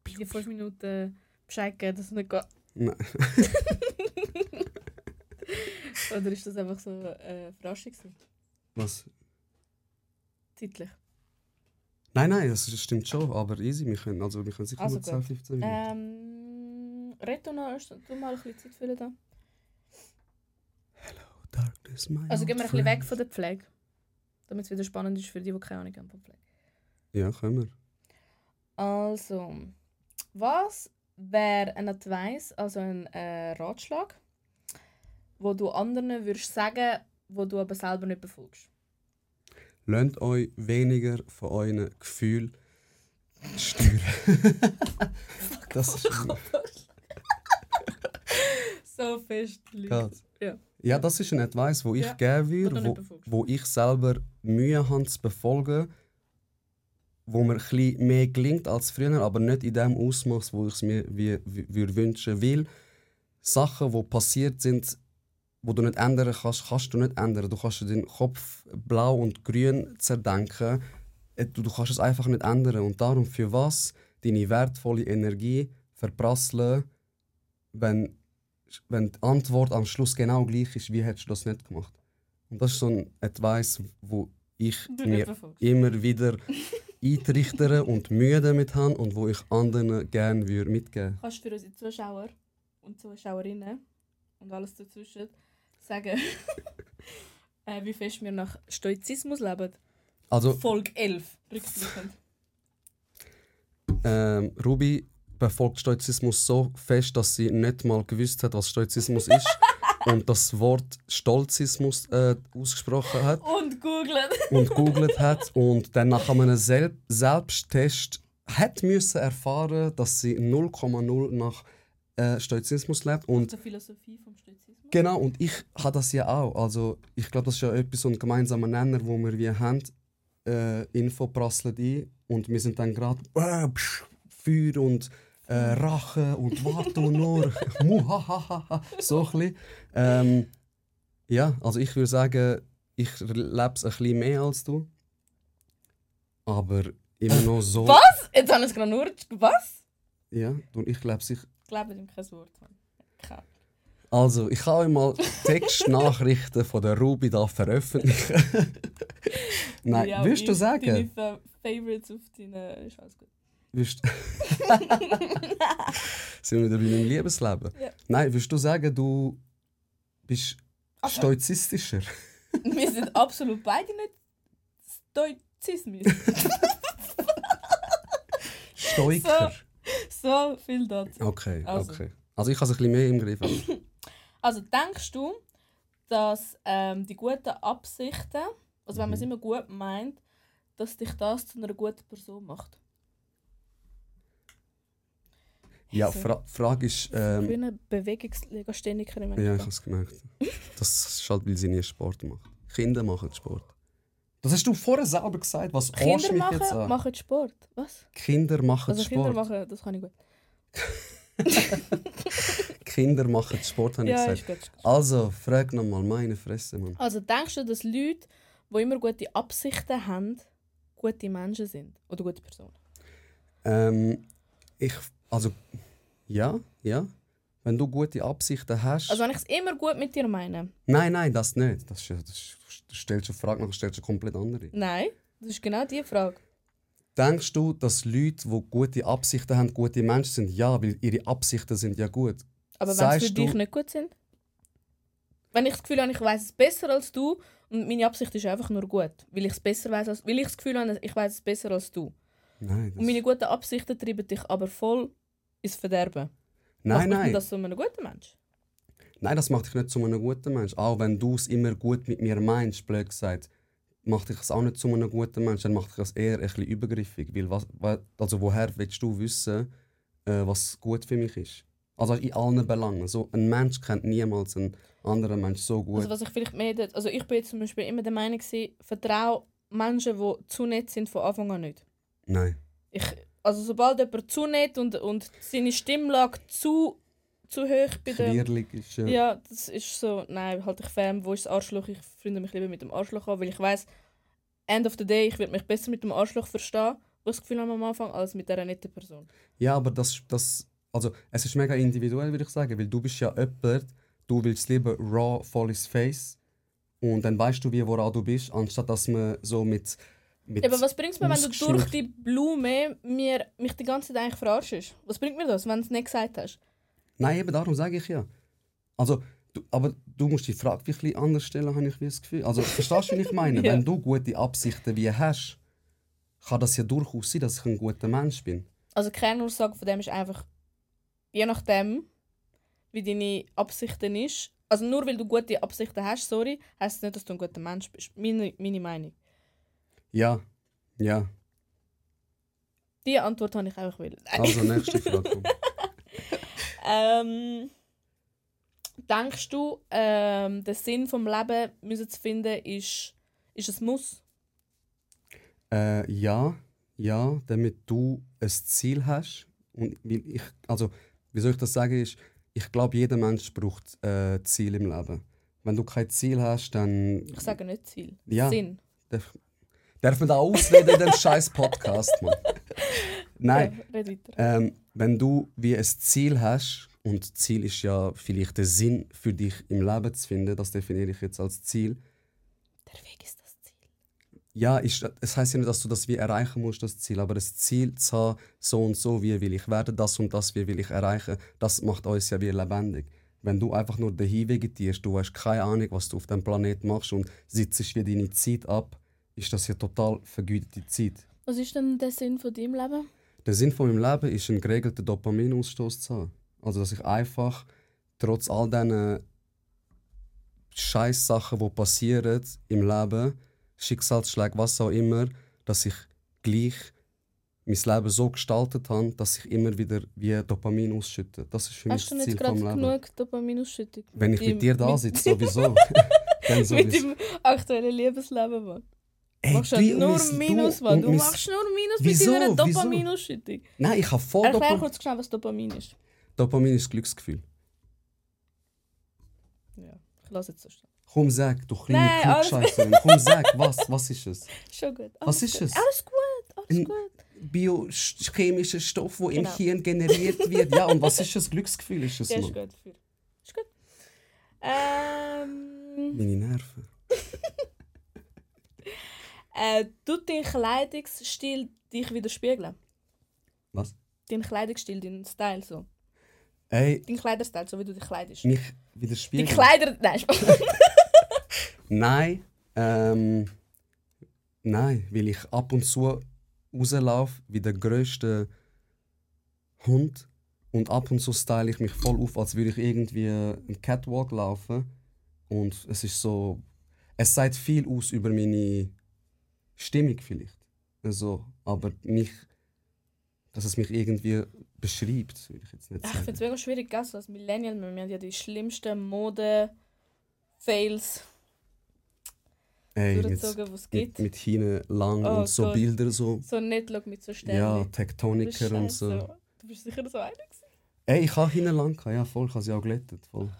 die 5 Minuten Bescheid geben, dass es nicht geht? Nein. Oder ist das einfach so äh, Verraschung? gewesen? Was? Zeitlich. Nein, nein, das stimmt schon, aber easy, wir können, also wir können sicher Also nur 10, gut. 15 Minuten. Ähm, red du noch du mal ein bisschen Zeit füllen da. Also gehen wir ein bisschen weg von der Pflege. Damit es wieder spannend ist für die, die keine Ahnung haben von Pflege. Ja, können wir. Also, was wäre ein Advice, also ein äh, Ratschlag, wo du anderen würdest sagen, wo du aber selber nicht befolgst? Lasst euch weniger von euren Gefühlen steuern. das ist so fest. Ja. Ja, das ist ein Advice, wo ich Ja, geben wo würde, wo, wo ich selber Mühe habe zu befolgen, wo mir ein bisschen mehr gelingt als früher, aber nicht in dem Ausmaß, wo ich es mir wie, wie, wünschen will. Sachen, die passiert sind, wo du nicht ändern kannst, kannst du nicht ändern. Du kannst den Kopf blau und grün zerdenken. Äh, Du, du kannst es einfach nicht ändern. Und darum, für was deine wertvolle Energie verprasseln, wenn, wenn die Antwort am Schluss genau gleich ist, wie hättest du das nicht gemacht? Und das ist so ein Advice, wo ich Du mir immer wieder eintrichtere und Mühe damit habe und wo ich anderen gerne würde mitgeben Kannst du für unsere Zuschauer und Zuschauerinnen und alles dazwischen sagen, äh, wie fest wir nach Stoizismus leben? Also, Folge 11, rückblickend. ähm, Ruby befolgt Stoizismus so fest, dass sie nicht mal gewusst hat, was Stoizismus ist und das Wort Stolzismus äh, ausgesprochen hat Und googlen. und googelt hat und dann nach einem Sel Selbsttest hat müssen erfahren, dass sie 0,0 nach äh, Stoizismus lebt und Die Philosophie vom Stoizismus. Genau, und ich habe das ja auch. Also, ich glaube, das ist ja etwas, so ein gemeinsamer Nenner, wo wir wie haben. Äh, Info prasselt ein und wir sind dann gerade äh, Feuer und äh, Rache und warte nur. Muhahaha. so ein bisschen. Ähm, ja, also ich würde sagen, ich lebe es ein bisschen mehr als du. Aber immer noch so. Was? Jetzt haben wir es gerade nur. Was? Ja, und ich glaube sich. Glaubt ihm kein Wort. Keine. Also, ich kann euch mal Textnachrichten von der Ruby da veröffentlichen. Nein, Ja, würdest du ich- sagen? Deine Fa Favorites auf deinen. Ist alles gut. Würdest... Sind wir wieder bei meinem Liebesleben? Ja. Nein, würdest du sagen, du bist Also- stoizistischer? Wir sind absolut beide nicht Stoizismus. Stoiker? so viel dazu. Okay, Also. okay. Also ich habe es ein bisschen mehr im Griff. als- Also denkst du, dass ähm, die guten Absichten, also wenn man es Mhm. immer gut meint, dass dich das zu einer guten Person macht? Ja, So. Fra Frage ist... Ich Ähm, bin eine Bewegungslegasthenikerin. ja, ich habe es gemerkt. Das ist halt, weil sie nie Sport macht. Kinder machen Sport. Das hast du vorher selber gesagt. Was Kinder mich jetzt machen, an? machen Sport. Was? Kinder machen Also Sport. Kinder machen, das kann ich gut. Kinder machen Sport, habe ich Ja, gesagt. ist gut. ist gut. Also, frag nochmal, meine Fresse, Mann. Also denkst du, dass Leute, die immer gute Absichten haben, gute Menschen sind? Oder gute Personen? Ähm, ich, also, ja, ja. Wenn du gute Absichten hast. Also wenn ich es immer gut mit dir meine? nein, nein, das nicht. Das, ist, das, ist, du stellst eine Frage, nachher stellst du eine komplett andere. Nein, das ist genau die Frage. Denkst du, dass Leute, die gute Absichten haben, gute Menschen sind? Ja, weil ihre Absichten sind ja gut. Aber wenn sie für dich nicht gut sind? Wenn ich das Gefühl habe, ich weiß es besser als du und meine Absicht ist einfach nur gut, weil ich es besser weiß als, weil ich das Gefühl habe, ich weiß es besser als du. Nein, das, Und meine guten Absichten treiben dich aber voll ins Verderben. Macht nein, denn nein. das zu einem guten Mensch? Nein, das macht dich nicht zu einem guten Mensch. Auch wenn du es immer gut mit mir meinst, blöd gesagt, macht dich das auch nicht zu einem guten Mensch. Dann macht dich das eher ein bisschen übergriffig. Weil was, wa- also woher willst du wissen, äh, was gut für mich ist? Also in allen Belangen. So, ein Mensch kennt niemals einen anderen Mensch so gut. Also was ich vielleicht mehr... Also ich bin zum Beispiel immer der Meinung, vertraue Menschen, die zu nett sind, von Anfang an nicht. Nein. Ich, also sobald jemand zu nett und, und seine Stimmlage zu, zu hoch bei. Klärlich ist ja. Ja, das ist so, nein, halt ich fern, wo ist das Arschloch? Ich freunde mich lieber mit dem Arschloch an, weil ich weiß, end of the day, ich werde mich besser mit dem Arschloch verstehen, was das Gefühl habe am Anfang, als mit dieser netten Person. Ja, aber das, das, also es ist mega individuell, würde ich sagen, weil du bist ja jemand, du willst lieber raw, voll ins Face und dann weißt du, wie woran du bist, anstatt dass man so mit, mit Ja, aber was bringt es mir, wenn du durch die Blume mir, mich die ganze Zeit eigentlich verarschst? Was bringt mir das, wenn du es nicht gesagt hast? Nein, eben darum sage ich ja. Also, du, aber du musst die Frage ein bisschen anders stellen, habe ich das Gefühl. Also, verstehst du, was ich meine? Ja. Wenn du gute Absichten wie hast, kann das ja durchaus sein, dass ich ein guter Mensch bin. Also die Kernaussage von dem ist einfach, je nachdem, wie deine Absichten ist, also nur weil du gute Absichten hast, sorry, heisst es nicht, dass du ein guter Mensch bist. Meine, meine Meinung. Ja, ja. Diese Antwort habe ich einfach will. Also, nächste Frage. Ähm, denkst du, ähm, der Sinn vom Leben müssen zu finden ist, ist ein Muss? Äh, ja, ja, damit du ein Ziel hast. Und ich, also, wie soll ich das sagen, ist, ich glaube, jeder Mensch braucht äh, Ziel im Leben. Wenn du kein Ziel hast, dann Ich sage nicht Ziel. Ja. Sinn. Darf, man da ausreden in dem scheiß Podcast, Mann. Nein, Ja, ähm, wenn du wie ein Ziel hast, und Ziel ist ja vielleicht der Sinn für dich im Leben zu finden, das definiere ich jetzt als Ziel. Der Weg ist das Ziel. Ja, ist, es heißt ja nicht, dass du das wie erreichen musst, das Ziel, aber das Ziel zu haben, so und so, wie will ich werden, das und das, wie will ich erreichen, das macht uns ja wie lebendig. Wenn du einfach nur dahin vegetierst, du hast keine Ahnung, was du auf dem Planet machst und sitzt wie deine Zeit ab, ist das ja total vergütete Zeit. Was ist denn der Sinn von deinem Leben? Der Sinn von meinem Leben ist, einen geregelten Dopaminausstoß zu haben. Also, dass ich einfach trotz all diesen Scheißsachen, die passieren im Leben, Schicksalsschläge, was auch immer, dass ich gleich mein Leben so gestaltet habe, dass ich immer wieder wie Dopamin ausschütte. Das ist für mich Hast du das nicht Ziel vom gerade Leben. genug Dopamiнаusschüttung? Wenn ich Mit dir da sitze, sowieso. Dann Mit sowieso. deinem aktuellen Lebensleben, Mann. Ey, machst gleich nur mein- Minus, du Du machst nur Minus Wieso? mit deiner? Dopaminausschüttung. Nein, ich habe voll Erklär Dopamin. kurz schnell, was Dopamin ist. Dopamin ist Glücksgefühl. Ja, ich lasse jetzt so stehen. Komm, sag, du kleine Klugscheisserin. Komm, sag, was, was ist es? Schon gut. Was ist gut. es? Alles gut, alles Ein- gut. biochemischer Stoff, der Genau. im Hirn generiert wird. Ja, und was ist das Glücksgefühl? Ist das Ja, ist gut. Ist gut. Ähm, Meine Nerven. äh, tut dein Kleidungsstil dich widerspiegeln? Was? Dein Kleidungsstil, dein Style so. Ey, Dein Kleiderstyle, so wie du dich kleidest. mich Die widerspiegeln. Kleider... Nein. Nein, ähm, nein, weil ich ab und zu rauslaufe wie der größte Hund und ab und zu style ich mich voll auf, als würde ich irgendwie einen Catwalk laufen und es ist so, es sagt viel aus über meine Stimmung vielleicht, also, aber nicht, dass es mich irgendwie beschreibt, würde ich jetzt nicht Ich sagen. finde es mega schwierig, gell? so als Millennial. Wir haben ja die schlimmsten Mode-Fails durchgezogen, die es mit, gibt. mit hinten lang Oh und so Gott. Bilder so, So nicht schau mit so Sternen. ja, Tektoniker und so. Du bist sicher so einer gewesen. Ey, ich habe hinten lang, ja voll, ich habe sie auch glättet, voll.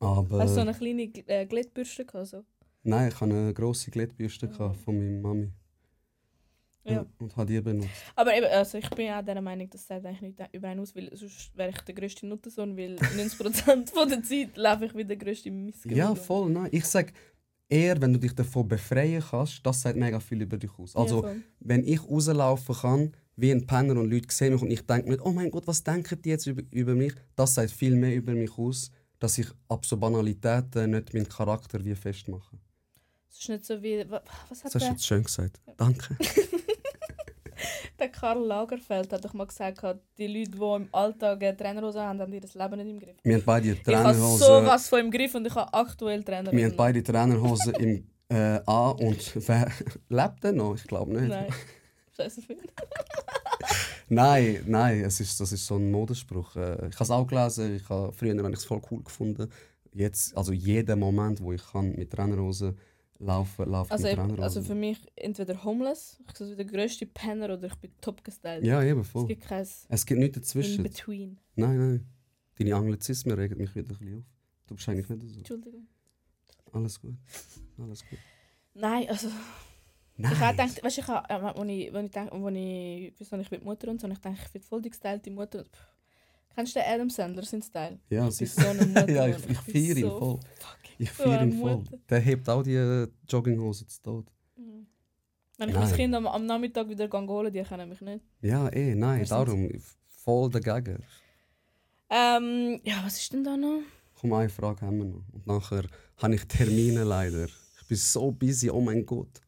Aber Hast du so eine kleine äh, Glättbürste gehabt? So? Nein, ich hatte eine grosse Glättbürste gehabt von meiner Mami. Ja. Und habe die benutzt. Aber eben, also ich bin auch der Meinung, das sagt eigentlich nicht über einen aus, weil sonst wäre ich der grösste Nuttensohn, weil 90% von der Zeit laufe ich wie der grösste Missgeburt. Ja, voll, nein. Ich sag eher, wenn du dich davon befreien kannst, das sagt mega viel über dich aus. Also, ja, wenn ich rauslaufen kann, wie ein Penner und Leute sehen mich und ich denke nicht, oh mein Gott, was denken die jetzt über, über mich? Das sagt viel mehr über mich aus, dass ich ab so Banalitäten nicht meinen Charakter wie festmache. Es ist nicht so wie. wa- Was hat Das hast du jetzt schön gesagt. Danke. der Karl Lagerfeld hat doch mal gesagt, die Leute, die im Alltag eine Trainerhose haben, haben ihr Leben nicht im Griff. Wir haben beide Ich habe sowas von im Griff und ich habe aktuell Trainerhosen. Wir haben beide Trainerhosen im äh, an und wer lebt denn noch? Ich glaube nicht. Nein. Scheiße viel. Nein, nein, es ist, das ist so ein Modespruch. Äh, Ich habe es auch gelesen, ich habe, früher habe ich es voll cool gefunden. Jetzt, also jeden Moment, wo ich kann mit Trainerhosen laufen, laufe Also, ich also für mich entweder homeless, ich sehe der grösste Penner oder ich bin top gestylt. ja, eben Es voll. gibt kein Es gibt nichts in dazwischen. between. Nein, nein. Deine Anglizismen regen mich wieder ein bisschen auf. Du bist eigentlich nicht so. Entschuldigung. Alles gut. Alles gut. Nein, also Nein. ich habe gedacht, weißt ich habe, äh, wenn ich, wenn ich denke, wenn ich, wieso ich mit Mutter und so, und ich denke, ich bin voll die gestylte Mutter. und, pff, Kennst du den Adam Sandler, sein Style? ja, Ich bin sicher. so eine Mutter. ja, ich, ich bin feiere ihn so voll. fucking Ich feiere ihn voll. Der hebt auch die Jogginghose zu Tod. Mhm. Wenn ich Nein. mein Kind am, am Nachmittag wieder holen, die kennen mich nicht. Ja, eh, nein, sind darum. Voll dagegen. Ähm, ja, was ist denn da noch? Komm, eine Frage haben wir noch. Und nachher habe ich Termine leider. Ich bin so busy, oh mein Gott.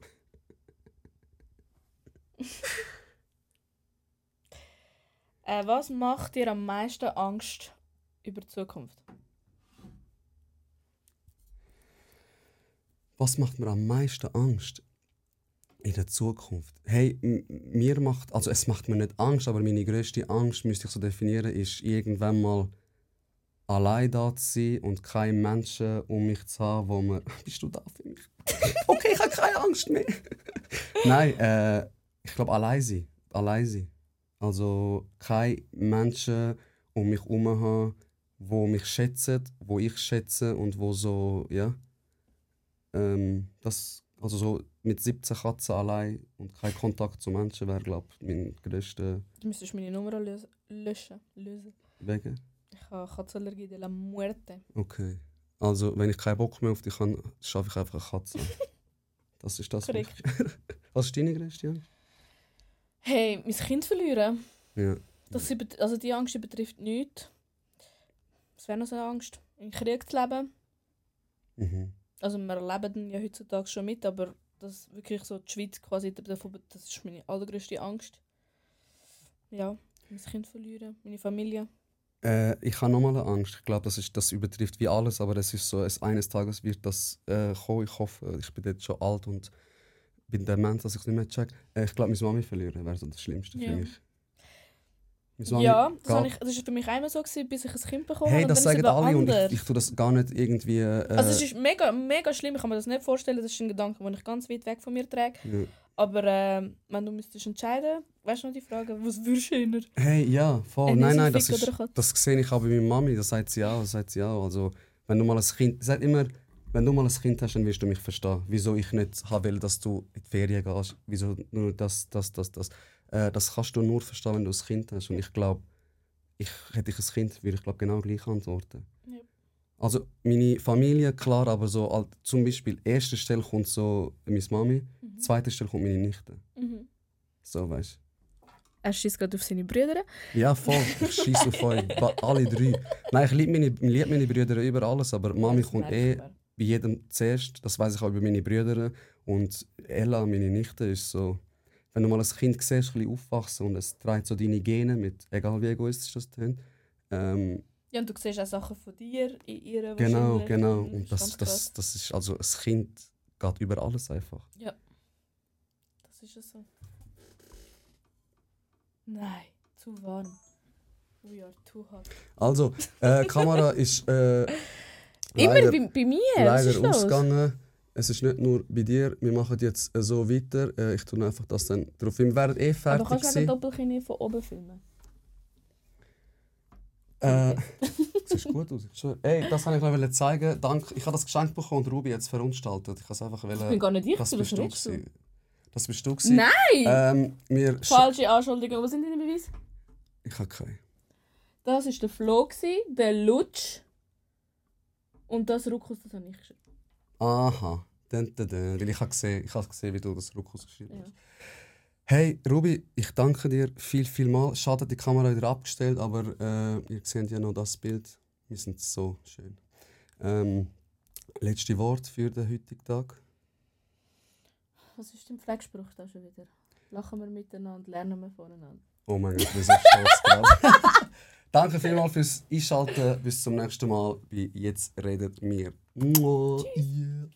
Äh, was macht dir am meisten Angst über die Zukunft? Was macht mir am meisten Angst in der Zukunft? Hey, mir macht, also es macht mir nicht Angst, aber meine größte Angst, müsste ich so definieren, ist irgendwann mal allein da zu sein und keine Menschen um mich zu haben, wo man, bist du da für mich? okay, ich habe keine Angst mehr. Nein, äh, ich glaube allein sein, allein sein. Also keine Menschen um mich herum haben, wo mich schätzen, wo ich schätze und wo so, ja. Ähm, das, also so mit 17 Katzen allein und kein Kontakt zu Menschen wäre, glaube ich, mein größter Du müsstest meine Nummer lösen. löschen. Lösen. Wegen. Ich habe Katzenallergie de la muerte. Okay. Also, wenn ich keinen Bock mehr auf dich habe, schaffe ich einfach eine Katze. Das ist das. Korrekt. Was ist deine größte Angst? Hey, mein Kind verlieren. Ja. Das über- also die Angst betrifft nichts. Es wäre noch so eine Angst, in Krieg zu leben. Mhm. Also wir leben den ja heutzutage schon mit, aber das wirklich so die Schweiz quasi davon, das ist meine allergrößte Angst. Ja, mein Kind verlieren, meine Familie. Äh, ich habe nochmal eine Angst. Ich glaube, das, ist- das übertrifft wie alles, aber es ist so, es, eines Tages wird das äh, kommen. Ich hoffe, ich bin jetzt schon alt und bin dement, dass ich es nicht mehr check. Äh, ich glaube, meine Mami verlieren wäre so das Schlimmste Ja. für mich. Mami ja, das, geht- habe ich, das ist für mich einmal so, gewesen, bis ich ein Kind bekommen Hey, habe. das und dann sagen alle und anders. ich, ich tue das gar nicht irgendwie. Äh, Also es ist mega, mega schlimm, ich kann mir das nicht vorstellen, das ist ein Gedanke, den ich ganz weit weg von mir trage. ja. Aber äh, wenn du müsstest entscheiden, weißt du noch die Frage, was würdest du eher? Hey, ja, voll. Ein nein, nein, das, ist, das sehe ich auch bei meiner Mami. Das sagt sie auch. Das sagt sie auch. Also, wenn du mal ein Kind. Sie sagt immer, wenn du mal ein Kind hast, dann wirst du mich verstehen. Wieso ich nicht will, dass du in die Ferien gehst. Wieso nur das, das, das, das. Äh, das kannst du nur verstehen, wenn du ein Kind hast. Und ich glaube, ich, hätte ich ein Kind, würde ich glaube genau gleich antworten. Ja. Also meine Familie, klar, aber so halt, zum Beispiel, erste Stelle kommt so meine Mami, Mhm. zweite Stelle kommt meine Nichte. Mhm. So, weißt Er schießt gerade auf seine Brüder. du. Ja, voll. Ich schieße auf euch. Alle drei. Nein, ich liebe meine, ich liebe meine Brüder über alles, aber Mami Das kommt eh bei jedem zuerst. Das weiß ich auch über meine Brüder. Und Ella, meine Nichte, ist so, wenn du mal ein Kind siehst, ein bisschen aufwachsen und es trägt so deine Gene mit, egal wie egoistisch das tönt. Ähm, Ja, und du siehst auch Sachen von dir in ihr genau, genau. Das Und das, das, das ist, also ein Kind geht über alles einfach. Das ist es so. Nein, zu warm. We are too hot. Also, äh, Kamera ist äh, Immer leider- bei, bei mir. leider ausgegangen. Es ist nicht nur bei dir, wir machen jetzt äh, so weiter. Äh, ich tue einfach das dann drauf. Wir werden eh Aber fertig kannst du eine Doppelkinn von oben filmen? Äh, sieht gut aus. Ey, das wollte ich wollen zeigen. Danke. Ich habe das Geschenk bekommen und Ruby jetzt verunstaltet. Ich einfach Ich bin wollen. gar nicht ich, Das bist du du? Das bist du gewesen. Nein! Ähm, wir sch- Falsche Anschuldigung. Was sind deine Beweise? Ich habe keine. Das war der Flo, der Lutsch. Und das Ruckus, das habe ich geschrieben. Aha. Dun, dun, dun. Weil ich habe gesehen, ich habe gesehen, wie du das Ruckus geschrieben Ja. hast. Hey, Ruby, ich danke dir viel, viel mal. Schade, die Kamera wieder abgestellt, aber äh, ihr seht ja noch das Bild. Wir sind so schön. Ähm, letzte Wort für den heutigen Tag. Was ist dein Pflegespruch da schon wieder? Lachen wir miteinander, lernen wir voneinander. Oh mein Gott, wir sind stolz gerade. Danke vielmals fürs Einschalten. Bis zum nächsten Mal bei Jetzt redet mir. Mua. Yeah.